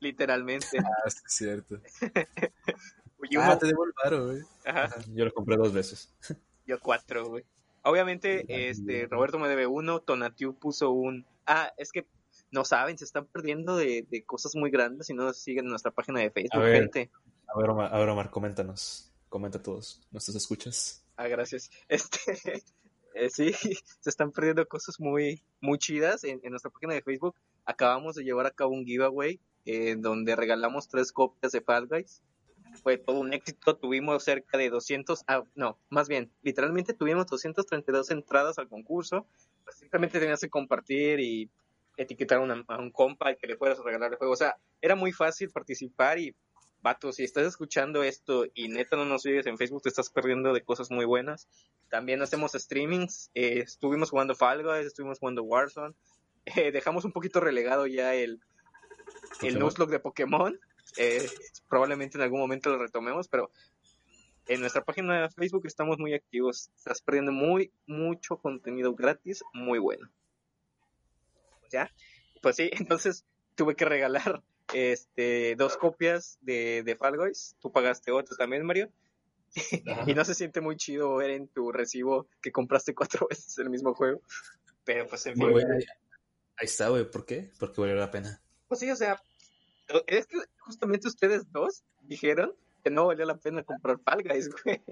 Literalmente. ah, sí, es cierto. <laughs> Y uno, Ah, te debo el varo, güey. ajá, Yo lo compré dos veces. yo cuatro, güey. Obviamente, este, Roberto me debe uno, Tonatiu puso un... Ah, es que no saben, se están perdiendo de, de cosas muy grandes y no nos siguen en nuestra página de Facebook, A ver. gente. A ver, Omar, a ver, Omar, coméntanos. Comenta a todos. ¿Nuestros escuchas? Ah, gracias. <laughs> Este, eh, sí, se están perdiendo cosas muy, muy chidas en, en nuestra página de Facebook. Acabamos de llevar a cabo un giveaway eh, donde regalamos tres copias de Fall Guys. Fue todo un éxito. Tuvimos cerca de 200, ah, no, más bien, literalmente tuvimos 232 entradas al concurso. Pues simplemente tenías que compartir y etiquetar una- a un compa y que le fueras a regalar el juego. O sea, era muy fácil participar y vato, si estás escuchando esto y neta no nos sigues en Facebook, te estás perdiendo de cosas muy buenas. También hacemos streamings, eh, estuvimos jugando Fall Guys, estuvimos jugando Warzone, <laughs> eh, dejamos un poquito relegado ya el, el. Nuzlocke de Pokémon, eh, probablemente en algún momento lo retomemos, pero en nuestra página de Facebook estamos muy activos, estás perdiendo muy, mucho contenido gratis, muy bueno. ¿Ya? Pues sí, <laughs> entonces tuve que regalar este dos copias de, de Fall Guys, tú pagaste otro también, Mario. <laughs> y no se siente muy chido ver en tu recibo que compraste cuatro <laughs> veces el mismo juego. Pero pues en fin. Ahí, ahí está, güey. ¿Por qué? Porque valió la pena. Pues sí, o sea, es que justamente ustedes dos dijeron que no valía la pena comprar Fall Guys, güey.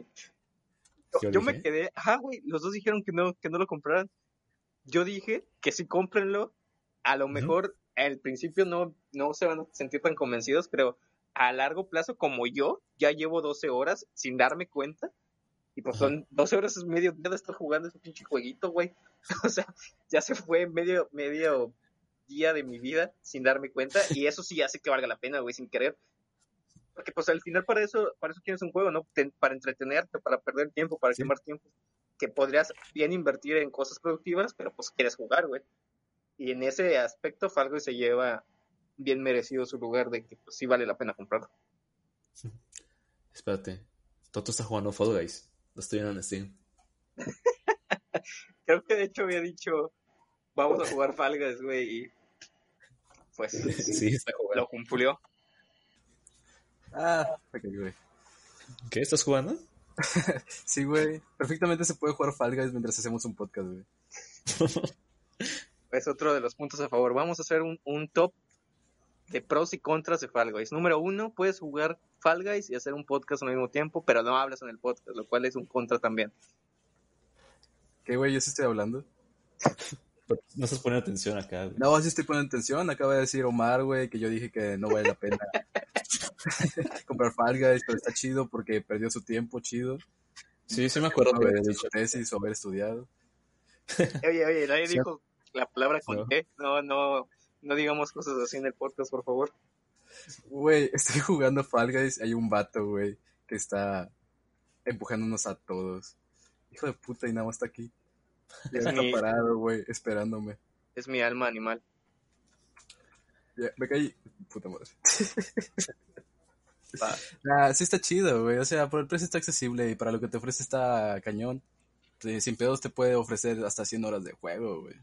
Yo, me quedé, ajá, güey, los dos dijeron que no, que no lo compraran. Yo dije que sí cómprenlo, a lo mejor al principio no, no se van a sentir tan convencidos, pero a largo plazo, como yo, ya llevo 12 horas sin darme cuenta. Y pues son 12 horas es medio día de estar jugando ese pinche jueguito, güey. <laughs> O sea, ya se fue medio, medio día de mi vida sin darme cuenta. Y eso sí hace que valga la pena, güey, sin querer. Porque pues al final para eso, para eso tienes un juego, ¿no? Te- para entretenerte, para perder tiempo, para Sí. quemar tiempo. Que podrías bien invertir en cosas productivas, pero pues quieres jugar, güey. Y en ese aspecto Fargo se lleva bien merecido su lugar de que pues sí vale la pena comprarlo. Espérate. Toto está jugando Fall Guys. Lo estoy viendo en Steam. <laughs> Creo que de hecho había dicho, vamos a jugar Fall Guys, güey, y pues <laughs> Sí, está jugando. lo cumplió. Ah, ok, güey. ¿Qué? ¿Estás jugando? <laughs> Sí, güey. Perfectamente se puede jugar Fall Guys mientras hacemos un podcast, güey. Es otro de los puntos a favor. Vamos a hacer un, un top de pros y contras de Fall Guys. Número uno, puedes jugar Fall Guys y hacer un podcast al mismo tiempo, pero no hablas en el podcast, lo cual es un contra también. ¿Qué, güey? ¿Yo sí estoy hablando? <laughs> No estás poniendo atención acá, güey. No, sí estoy poniendo atención. Acaba de decir Omar, güey, que yo dije que no vale la pena <laughs> comprar Fall Guys, pero está chido porque perdió su tiempo, chido. Sí, sí me acuerdo que Haber había hecho dicho. su tesis o haber estudiado. <laughs> Oye, oye, nadie Sí. dijo la palabra con No. T. No, no, no digamos cosas así en el podcast, por favor. Güey, estoy jugando Fall Guys. Hay un vato, güey, que está empujándonos a todos. Hijo de puta, y nada más está aquí. Ya Es está mi- parado, güey, esperándome. Es mi alma animal. Ya, me caí. Puta madre. Ah, sí está chido, güey. O sea, por el precio está accesible y para lo que te ofrece está cañón. Sin pedos te puede ofrecer hasta 100 horas de juego, güey.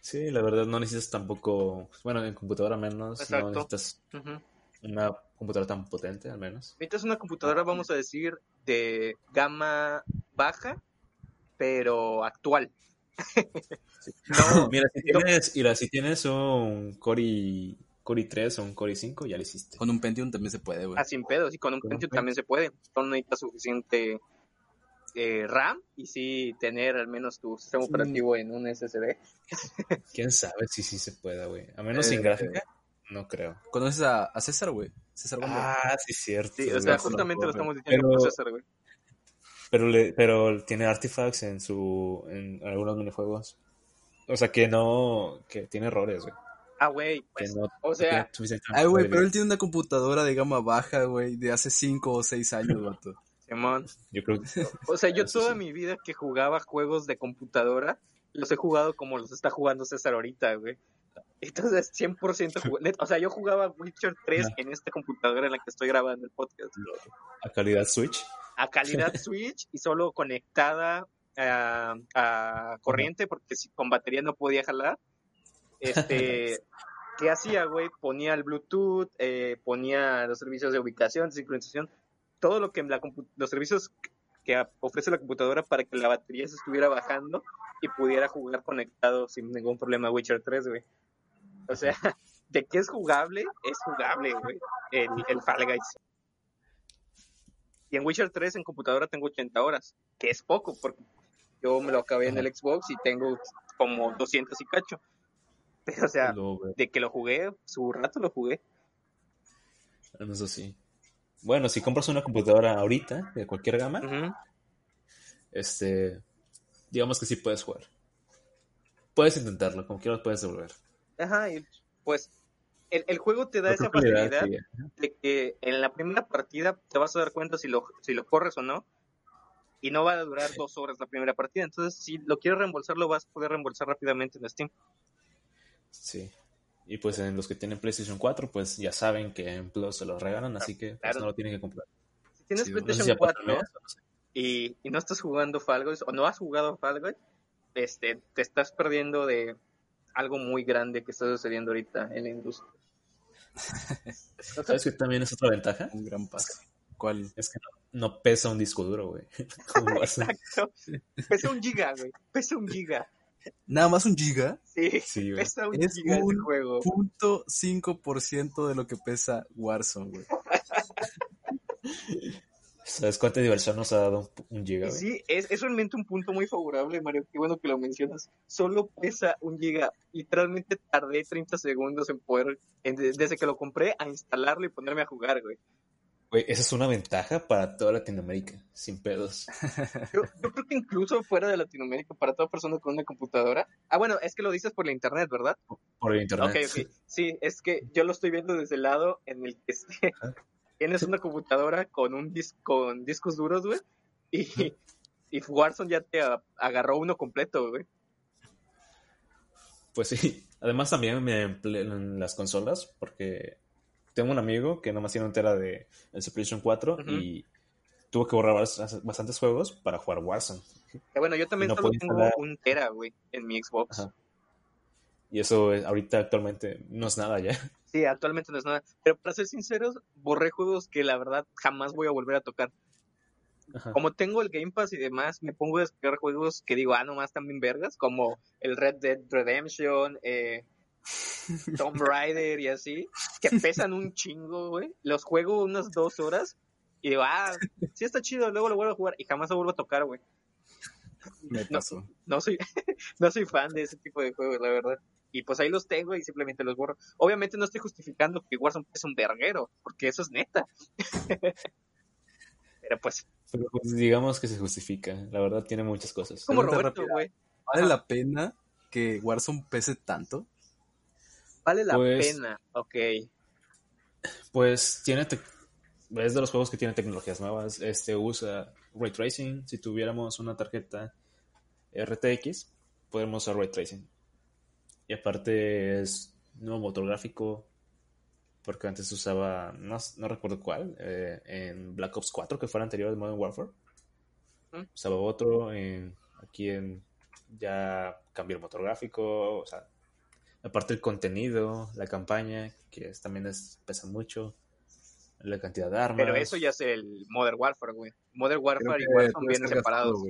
Sí, la verdad no necesitas tampoco, bueno, en computadora menos, Exacto. no necesitas Ujú. una computadora tan potente al menos. Necesitas una computadora, vamos a decir, de gama baja, pero actual. No, <laughs> mira, si tienes, mira, si tienes un Core, Core 3 o un Core 5, ya lo hiciste. Con un Pentium también se puede, güey. Ah, sin pedos, y con un Con un Pentium Pentium. también se puede. Solo necesitas suficiente eh, RAM y sí tener al menos tu sistema Sí. operativo en un SSD. <laughs> Quién sabe si sí se pueda, güey. A menos sin Eh, gráfica, no creo. ¿Conoces a, a César, güey? César Banda. Ah, sí, cierto. Sí, o sea, justamente lo estamos diciendo Pero- por César, güey. Pero, le, pero tiene artifacts en su en algunos minijuegos. O sea, que no, que tiene errores, güey. Ah, güey, Que pues, no o sea, Ay, güey, pero él tiene una computadora de gama baja, güey, de hace 5 o 6 años, vato. Simón. Yo creo que <laughs> O sea, yo toda sí. mi vida que jugaba juegos de computadora, los he jugado como los está jugando César ahorita, güey. Entonces, 100% jugué. net- O sea, yo jugaba Witcher 3 Ajá. en esta computadora en la que estoy grabando el podcast. a calidad Switch. A calidad <laughs> Switch y solo conectada a, a corriente, porque si con batería no podía jalar. Este. <laughs> ¿Qué hacía, güey? Ponía el Bluetooth, eh, ponía los servicios de ubicación, de sincronización, todo lo que la los servicios que ofrece la computadora para que la batería se estuviera bajando y pudiera jugar conectado sin ningún problema Witcher 3, güey. O sea, <laughs> de que es jugable, es jugable, güey, el, el Fall Guys. Y en Witcher 3 en computadora tengo 80 horas, que es poco, porque yo me lo acabé en el Xbox y tengo como 200 y cacho. <laughs> Pero, o sea, de que lo jugué, su rato lo jugué. Eso sí. Bueno, si compras una computadora ahorita, de cualquier gama, este, digamos que sí puedes jugar. Puedes intentarlo, como quieras puedes devolver. Ajá, y pues el, el juego te da esa facilidad sí, de que en la primera partida te vas a dar cuenta si lo, si lo corres o no. Y no va a durar dos horas la primera partida. Entonces, si lo quieres reembolsar, lo vas a poder reembolsar rápidamente en Steam. Sí. Y pues en los que tienen PlayStation 4, pues ya saben que en Plus se los regalan, así que pues, Claro. no lo tienen que comprar. Si tienes Sí, No sé PlayStation si 4 no sé. y, y no estás jugando Fall Guys o no has jugado Fall Guys, este, te estás perdiendo de algo muy grande que está sucediendo ahorita en la industria. <laughs> ¿Sabes que también es otra ventaja? Un gran paso. ¿Cuál? Es que no, no pesa un disco duro, güey. <laughs> Exacto. Pesa un giga, güey. Pesa un giga. Nada más un giga. Sí, Sí, güey. pesa un Es giga un juego. Punto 5% de lo que pesa Warzone, güey. <laughs> ¿Sabes cuánta diversión nos ha dado un, un giga, sí, es, es realmente un punto muy favorable, Mario. Qué bueno que lo mencionas. Solo pesa un giga. Literalmente tardé 30 segundos en poder, en- desde que lo compré, a instalarlo y ponerme a jugar, güey. Güey, esa es una ventaja para toda Latinoamérica, sin pedos. <laughs> Yo, yo creo que incluso fuera de Latinoamérica, para toda persona con una computadora. Ah, bueno, es que lo dices por la internet, ¿verdad? Por el internet. Ok, ok. Sí, es que yo lo estoy viendo desde el lado en el que. Tienes una computadora con un dis con discos duros, güey. Y, y Warzone ya te agarró uno completo, güey. Pues sí. Además también me empleo en las consolas, porque tengo un amigo que nomás tiene un tera de el PlayStation 4 Ujú. y tuvo que borrar bas- bastantes juegos para jugar Warzone. Que bueno, yo también no solo tengo instalar. un Tera, güey, en mi Xbox. Ajá. Y eso eh, ahorita actualmente no es nada ya. Sí, actualmente no es nada. Pero para ser sinceros, borré juegos que la verdad jamás voy a volver a tocar. Ajá. Como tengo el Game Pass y demás, me pongo a descargar juegos que digo, ah, nomás también vergas, como el Red Dead Redemption, eh, <laughs> Tomb Raider y así, que pesan un chingo, güey. Los juego unas dos horas y digo, ah, sí está chido, luego lo vuelvo a jugar y jamás lo vuelvo a tocar, güey. Me No, pasó. no soy, <laughs> no soy fan de ese tipo de juegos, la verdad. Y pues ahí los tengo y simplemente los borro. Obviamente no estoy justificando que Warzone es un verguero, porque eso es neta. <laughs> Pero pues, Pero pues, digamos que se justifica. La verdad tiene muchas cosas. como Pregunta Roberto, güey. ¿Vale Ajá. la pena que Warzone pese tanto? Vale la Pues- pena, ok. Pues tiene es de los juegos que tiene tecnologías nuevas. Este usa ray tracing. Si tuviéramos una tarjeta RTX, podemos usar ray tracing. Y aparte es nuevo motor gráfico. Porque antes usaba, no, no recuerdo cuál, eh, en Black Ops 4, que fue el anterior de Modern Warfare. ¿Mm? Usaba otro. en- aquí en, ya cambió el motor gráfico. O sea, aparte el contenido, la campaña, que es- también es, pesa mucho. La cantidad de armas. Pero eso ya es el Modern Warfare, güey. Modern Warfare y Warzone vienen separados. todo.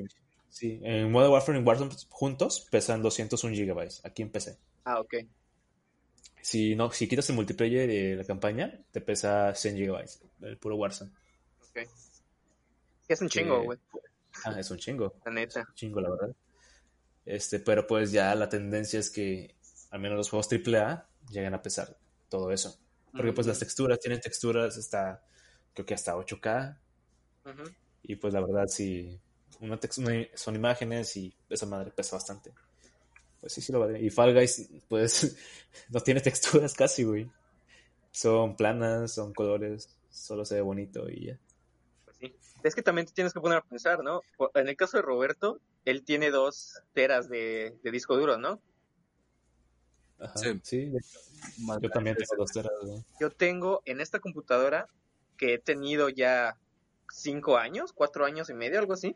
Sí, en Modern Warfare y Warzone juntos pesan 201 gigabytes. Aquí en PC. Ah, ok. Si, no, si quitas el multiplayer de la campaña, te pesa 100 gigabytes. El puro Warzone. ok. Es un chingo, güey. Ah, es un chingo. La neta. Un chingo, la verdad. Este, pero pues ya la tendencia es que al menos los juegos AAA llegan a pesar todo eso. Porque pues las texturas, tienen texturas hasta, creo que hasta 8K. Ujú. Y pues la verdad sí, una tex- una- son imágenes y esa madre pesa bastante. Pues sí, sí lo vale. Y Fall Guys, pues <laughs> no tiene texturas casi, güey. Son planas, son colores, solo se ve bonito y ya. Pues sí. Es que también te tienes que poner a pensar, ¿no? En el caso de Roberto, él tiene dos teras de, de disco duro, ¿no? Ajá, Sí. sí, yo también tengo dos teras, güey. Yo tengo en esta computadora que he tenido ya cinco años, cuatro años y medio, algo así.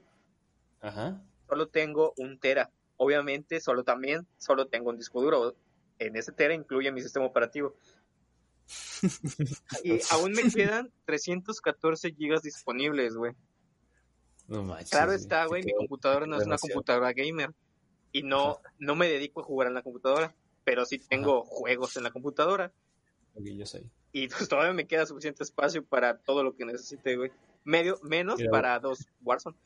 Ajá. Solo tengo un tera. Obviamente, solo también, solo tengo un disco duro. En ese tera incluye mi sistema operativo. <laughs> y aún me quedan 314 gigas disponibles, güey. No manches. Claro está, güey, mi computadora no es una computadora gamer. Y no, no me dedico a jugar en la computadora. Pero sí tengo juegos en la computadora. Ok, yo sé. Y <laughs> pues todavía me queda suficiente espacio para todo lo que necesite, güey. Medio, menos Mira, para dos Warzone.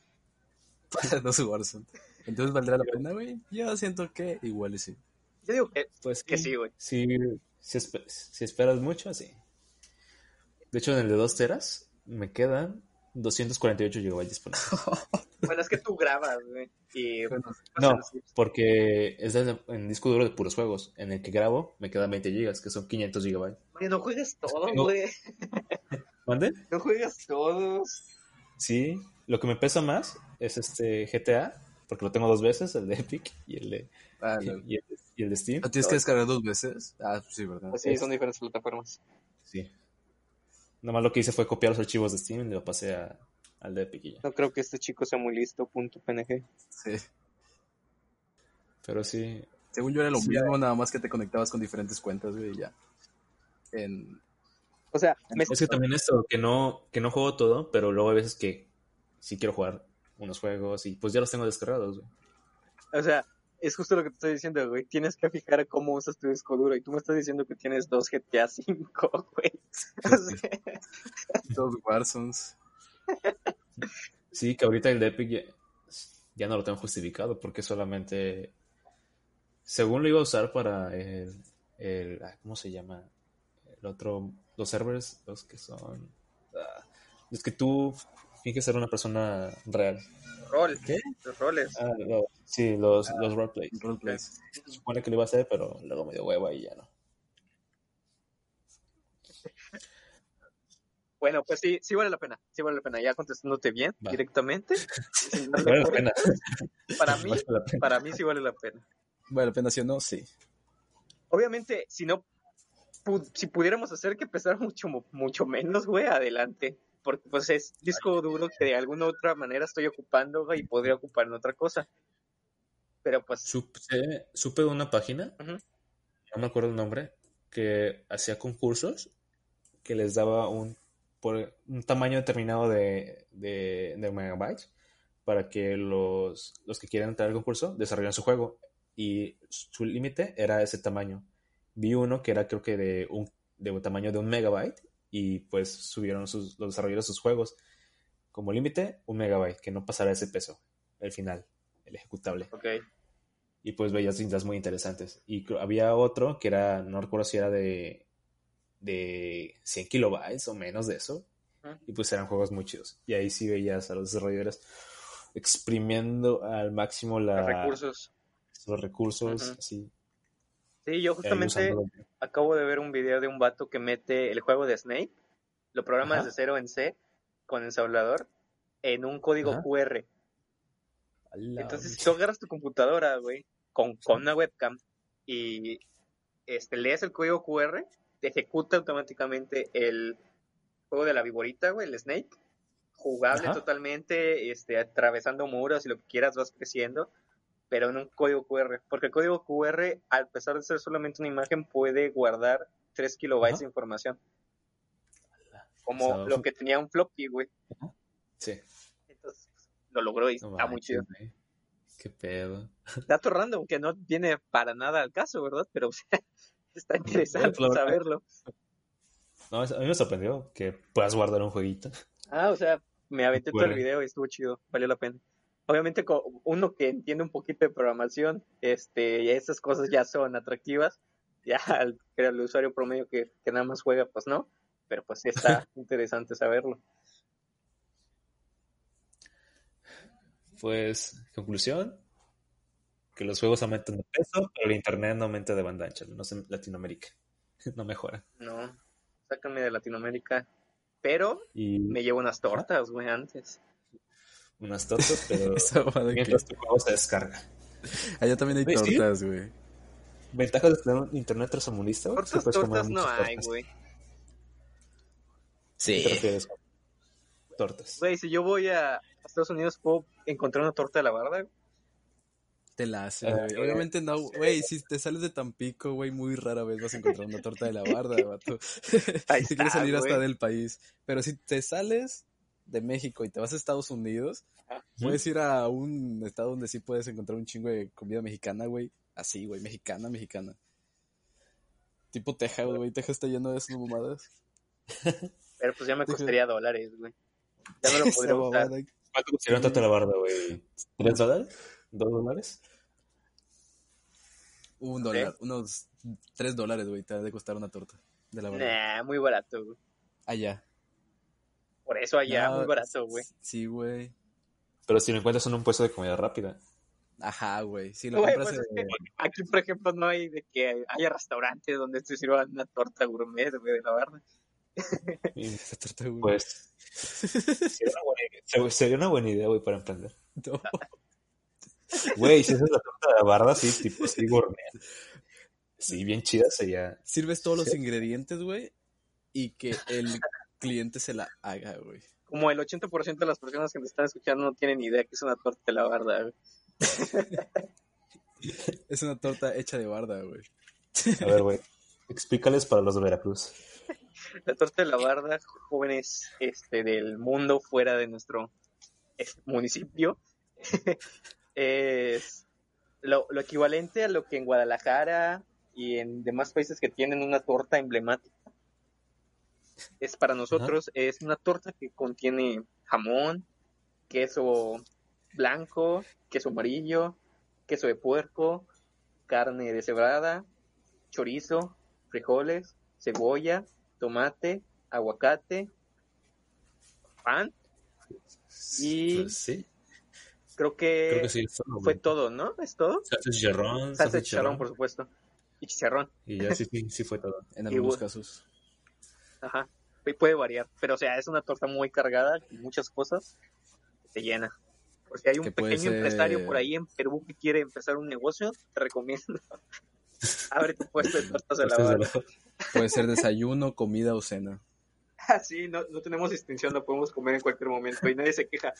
<laughs> Para dos Warzone. Entonces, ¿valdrá la pena, güey? Yo siento que igual y sí. Yo digo que, Pues que sí, güey. Si, si, espe- si esperas mucho, sí. De hecho, en el de 2 teras me quedan 248 GB disponibles. <laughs> Bueno, es que tú grabas, güey. Y Bueno, No, porque es en disco duro de puros juegos. En el que grabo me quedan 20 GB, que son 500 GB. Oye, no juegues todo, güey. <laughs> ¿Mande? No juegas todos. Sí. Lo que me pesa más es este GTA, porque lo tengo dos veces, el de Epic y el de, ah, y, no. y el, y el de Steam. ¿Lo tienes que descargar dos veces? Ah, sí, ¿verdad? Pues sí, son diferentes plataformas. Sí. Nada más lo que hice fue copiar los archivos de Steam y lo pasé a- al de Epic y ya. No creo que este chico sea muy listo, punto PNG. Sí. Pero sí, Según yo era lo Sí, mismo, nada más que te conectabas con diferentes cuentas, güey, y ya. En... O sea, me, Es que también esto, que no, que no juego todo, pero luego hay veces que sí quiero jugar unos juegos y pues ya los tengo descargados, güey. o sea, es justo lo que te estoy diciendo, güey. Tienes que fijar cómo usas tu disco duro. Y tú me estás diciendo que tienes dos GTA V, <laughs> güey. O sea, Dos Warzones. Sí, que ahorita el de Epic ya, ya no lo tengo justificado porque solamente, según lo iba a usar para el, el ah, ¿cómo se llama? El otro, los servers, los que son, ah, los que tú finges ser una persona real. rol. ¿Qué? Los roles. Ah, lo- sí, los, los roleplays. Roleplays. Se supone que lo iba a hacer, pero luego me dio hueva y ya no. Bueno, pues sí, sí vale la pena. Sí vale la pena. Ya contestándote bien, Va. directamente. <laughs> Vale la pena. Para <laughs> mí, Vale la pena. para mí sí vale la pena. ¿Vale la pena sí o no? Sí. Obviamente, si no, pu- si pudiéramos hacer que pesara mucho, mucho menos, güey, adelante. Porque pues es disco duro que de alguna otra manera estoy ocupando, y podría ocupar en otra cosa. Pero pues, Supe, supe de una página, no me acuerdo el nombre, que hacía concursos que les daba un, por un tamaño determinado de, de, de megabytes para que los, los que quieran entrar al concurso desarrollen su juego. Y su límite era ese tamaño. vi uno que era creo que de un, de un tamaño de un megabyte y pues subieron sus, los desarrolladores sus juegos como límite un megabyte, que no pasara ese peso, el final, el ejecutable. Ok. Y pues veías cintas muy interesantes. Y había otro que era, no recuerdo si era de, de 100 kilobytes o menos de eso. Y pues eran juegos muy chidos. Y ahí sí veías a los desarrolladores exprimiendo al máximo la, Los recursos. los recursos, así. Sí, yo justamente acabo de ver un video de un vato que mete el juego de Snake, lo programa Ajá. desde cero en C con ensamblador en un código Ajá. QR. La Entonces, si tú agarras tu computadora, güey, con, con una webcam y este, lees el código QR, te ejecuta automáticamente el juego de la viborita, güey, el Snake. Jugable Ajá. totalmente, este, atravesando muros y lo que quieras vas creciendo, pero en un código QR. Porque el código QR, al pesar de ser solamente una imagen, puede guardar 3 kilobytes Ajá. de información. Como lo que tenía un floppy, güey. Sí. Entonces, lo logró y No está muy chido. güey. Qué pedo. <laughs> dato random que no viene para nada al caso, ¿verdad? Pero <laughs> o sea, está <laughs> interesante saberlo. No, a mí me sorprendió que puedas guardar un jueguito. Ah, o sea, me aventé todo el video y estuvo chido, valió la pena. Obviamente, uno que entiende un poquito de programación, este, esas cosas ya son atractivas. <laughs> Ya al, el usuario promedio que, que nada más juega, pues no. Pero pues sí está <laughs> interesante saberlo. Pues, conclusión, que los juegos aumentan de peso, pero el internet no aumenta de banda ancha, menos en Latinoamérica. <laughs> No mejora. No, sácame de Latinoamérica. Pero Y me llevo unas tortas, güey, antes. Unas tortas, pero <laughs> Esa mamada que- mientras tu juego se descarga. Allá también hay sí. tortas, güey. ¿Ventajas de tener un internet tercermundista? güey? Tortas, Sí, tortas no muchas hay, tortas. güey. ¿Qué te refieres? Tortas. Güey, si yo voy a Estados Unidos, ¿puedo encontrar una torta de la barda? güey? Te la hacen, Ah, güey. Obviamente no, güey. Si te sales de Tampico, güey, muy rara vez vas a encontrar una torta de la barda, vato. <laughs> Si está, quieres salir hasta del país. Pero si te sales de México y te vas a Estados Unidos, Ajá. puedes ir a un estado donde sí puedes encontrar un chingo de comida mexicana, güey. Así, güey, mexicana, mexicana. Tipo Texas, güey. Texas está lleno de esas mamadas. <laughs> Pero pues ya me Dije- costaría dólares, güey. Ya no lo <laughs> podría usar. ¿Cuánto costaría un torta de la barda, güey? ¿Tres dólares? ¿Dos dólares? Un dólar, unos tres dólares, güey, te ha de costar una torta de la barda. Nah, muy barato, güey. Allá. Por eso allá, No, muy barato, güey. Sí, güey. Pero si lo encuentras en un puesto de comida rápida. Ajá, güey. Si lo Güey, compras pues es que aquí, por ejemplo, no hay de que haya restaurantes donde te sirvan una torta gourmet, güey, de la barda. Y, <laughs> <laughs> esa torta, güey. pues, sería una buena idea, sería una buena idea, güey, para emprender. No. <laughs> Güey, si haces la torta de la barda, sí, tipo así gourmet. Sí, bien chida sería. Sirves todos los Sí. ingredientes, güey, y que el cliente se la haga, güey. Como el 80% de las personas que me están escuchando no tienen idea que es una torta de la barda, güey. <laughs> Es una torta hecha de barda, güey. A ver, güey, explícales para los de Veracruz. La torta de la barda, jóvenes este, del mundo fuera de nuestro eh, municipio, <laughs> es lo, lo equivalente a lo que en Guadalajara y en demás países que tienen una torta emblemática. Es para nosotros, es una torta que contiene jamón, queso blanco, queso amarillo, queso de puerco, carne deshebrada, chorizo, frijoles, cebolla, tomate, aguacate, pan. Y- Pues sí, Creo que, creo que sí. es todo, fue todo, ¿no? ¿Es todo? Salsa de chicharrón, Salsa chicharrón, por supuesto. Y chicharrón, Y ya sí, sí, sí fue todo. En <laughs> algunos casos. Ajá. Y puede variar, pero o sea, es una torta muy cargada, con muchas cosas, que te llena. Por si hay un Que pequeño ser- empresario por ahí en Perú que quiere empezar un negocio, te recomiendo. <laughs> Abre tu puesto de tortas de la. <laughs> Puede ser desayuno, comida o cena. <laughs> Ah, sí, no, no tenemos distinción, lo podemos comer en cualquier momento y nadie se queja.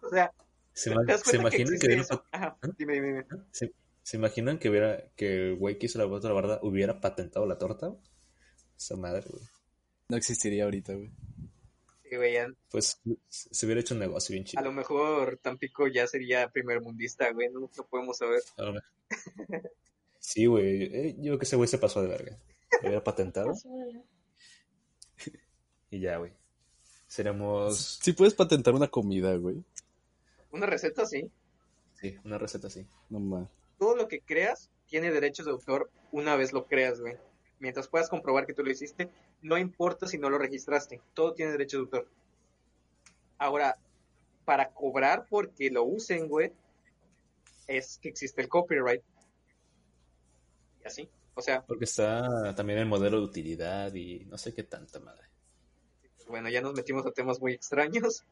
O sea, ¿Se, ¿te ima- das ¿se cuenta que imaginan que, existe hubiera? Ajá, dime, dime, dime. ¿Se, se imaginan que hubiera que el güey que hizo la torta de la barda hubiera patentado la torta? Esa madre, güey. No existiría ahorita, güey. Sí, güey, ya- Pues se hubiera hecho un negocio bien A chido. lo mejor Tampico ya sería primer mundista, güey, no lo podemos saber. A lo mejor. Sí, güey. eh, yo creo que ese güey se pasó de verga. Lo hubiera patentado. Y ya, güey. Seremos. Si puedes patentar una comida, güey. Una receta, sí. Sí, una receta así. No más. Todo lo que creas tiene derechos de autor una vez lo creas, güey. Mientras puedas comprobar que tú lo hiciste, no importa si no lo registraste. Todo tiene derechos de autor. Ahora, para cobrar porque lo usen, güey, es que existe el copyright. Y así. O sea, Porque está también el modelo de utilidad y no sé qué tanta madre. bueno, ya nos metimos a temas muy extraños.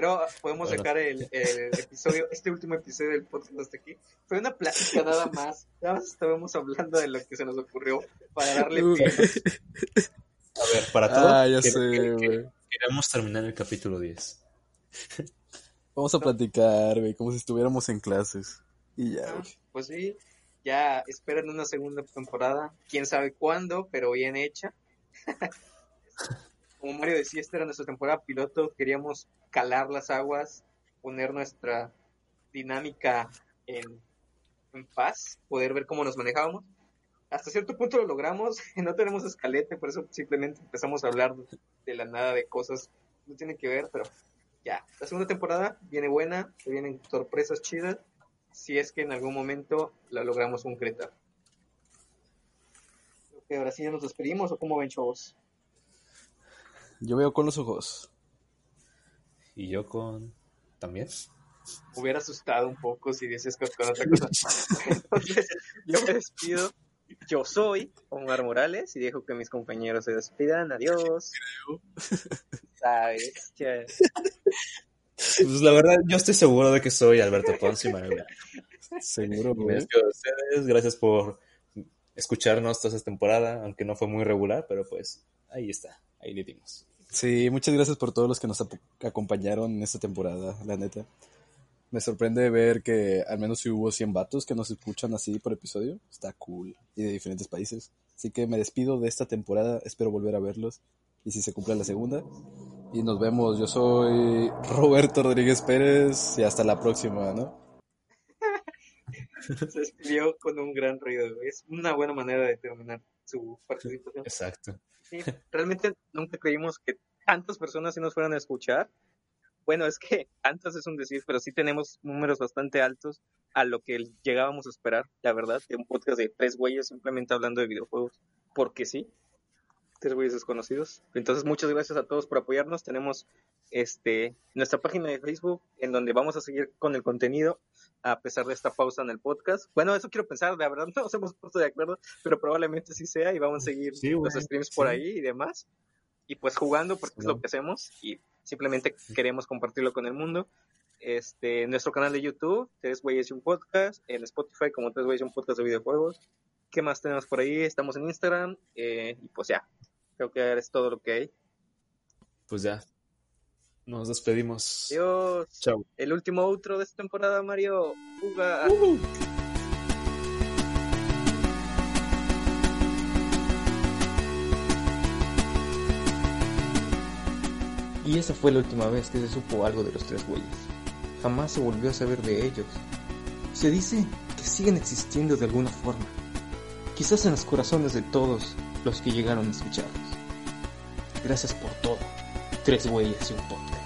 Creo podemos Bueno. dejar el, <laughs> el episodio, este último episodio del podcast hasta aquí. Fue una plática nada más. Nada más estábamos hablando de lo que se nos ocurrió para darle pie. A ver, para todo. Ah, ya que- sé, que- que- güey. Queremos terminar el capítulo 10. Vamos a platicar, güey, como si estuviéramos en clases. Y ya, güey. Pues sí, ya esperan una segunda temporada. Quién sabe cuándo, pero bien hecha. <laughs> Como Mario decía, esta era nuestra temporada piloto. Queríamos calar las aguas, poner nuestra dinámica en, paz, poder ver cómo nos manejábamos. Hasta cierto punto lo logramos. <laughs> No tenemos escalete, por eso simplemente empezamos a hablar de la nada de cosas no tienen que ver, pero ya. La segunda temporada viene buena, se vienen sorpresas chidas si es que en algún momento la logramos concretar. Creo ahora sí ya nos despedimos o cómo ven chavos. Yo veo con los ojos. Y yo con. ¿También? Hubiera asustado un poco si dices con, con otra cosa. Entonces, yo me despido. Yo soy Omar Morales y dejo que mis compañeros se despidan. Adiós. Sabes, Ya. Pues la verdad, yo estoy seguro de que soy Alberto Ponce. Seguro, Me güey. despido de ustedes. Gracias por escucharnos toda esta temporada, aunque no fue muy regular, pero pues ahí está. Ahí le dimos. Sí, muchas gracias por todos los que nos acompañaron en esta temporada, la neta. Me sorprende ver que al menos si hubo 100 vatos que nos escuchan así por episodio. Está cool. Y de diferentes países. Así que me despido de esta temporada. Espero volver a verlos. Y si se cumple la segunda. Y nos vemos. Yo soy Roberto Rodríguez Pérez. Y hasta la próxima, ¿no? <laughs> Se despidió con un gran ruido. Es una buena manera de terminar su participación. Exacto. Sí, realmente nunca creímos que tantas personas sí nos fueran a escuchar. Bueno, es que <laughs> tantas es un decir, pero sí tenemos números bastante altos a lo que llegábamos a esperar, la verdad, de un podcast de tres güeyes simplemente hablando de videojuegos, porque sí, tres güeyes desconocidos. Entonces, muchas gracias a todos por apoyarnos. Tenemos este nuestra página de Facebook en donde vamos a seguir con el contenido a pesar de esta pausa en el podcast. Bueno, eso quiero pensar, la verdad <laughs> no nos hemos puesto de acuerdo, pero probablemente sí sea y vamos a seguir Sí, los streams por ahí y demás. Y pues jugando porque es lo que hacemos y simplemente queremos compartirlo con el mundo. Este, nuestro canal de YouTube, Tres Güeyes y un Podcast, en Spotify como Tres Güeyes y un Podcast de videojuegos. ¿Qué más tenemos por ahí? Estamos en Instagram eh, y pues ya, creo que es todo lo que hay. Pues ya. Nos despedimos. Adiós. Chao. El último outro de esta temporada, Mario. Juga. Y esa fue la última vez que se supo algo de los tres güeyes. Jamás se volvió a saber de ellos. Se dice que siguen existiendo de alguna forma. Quizás en los corazones de todos los que llegaron a escucharlos. Gracias por todo. Tres güeyes y un podcast.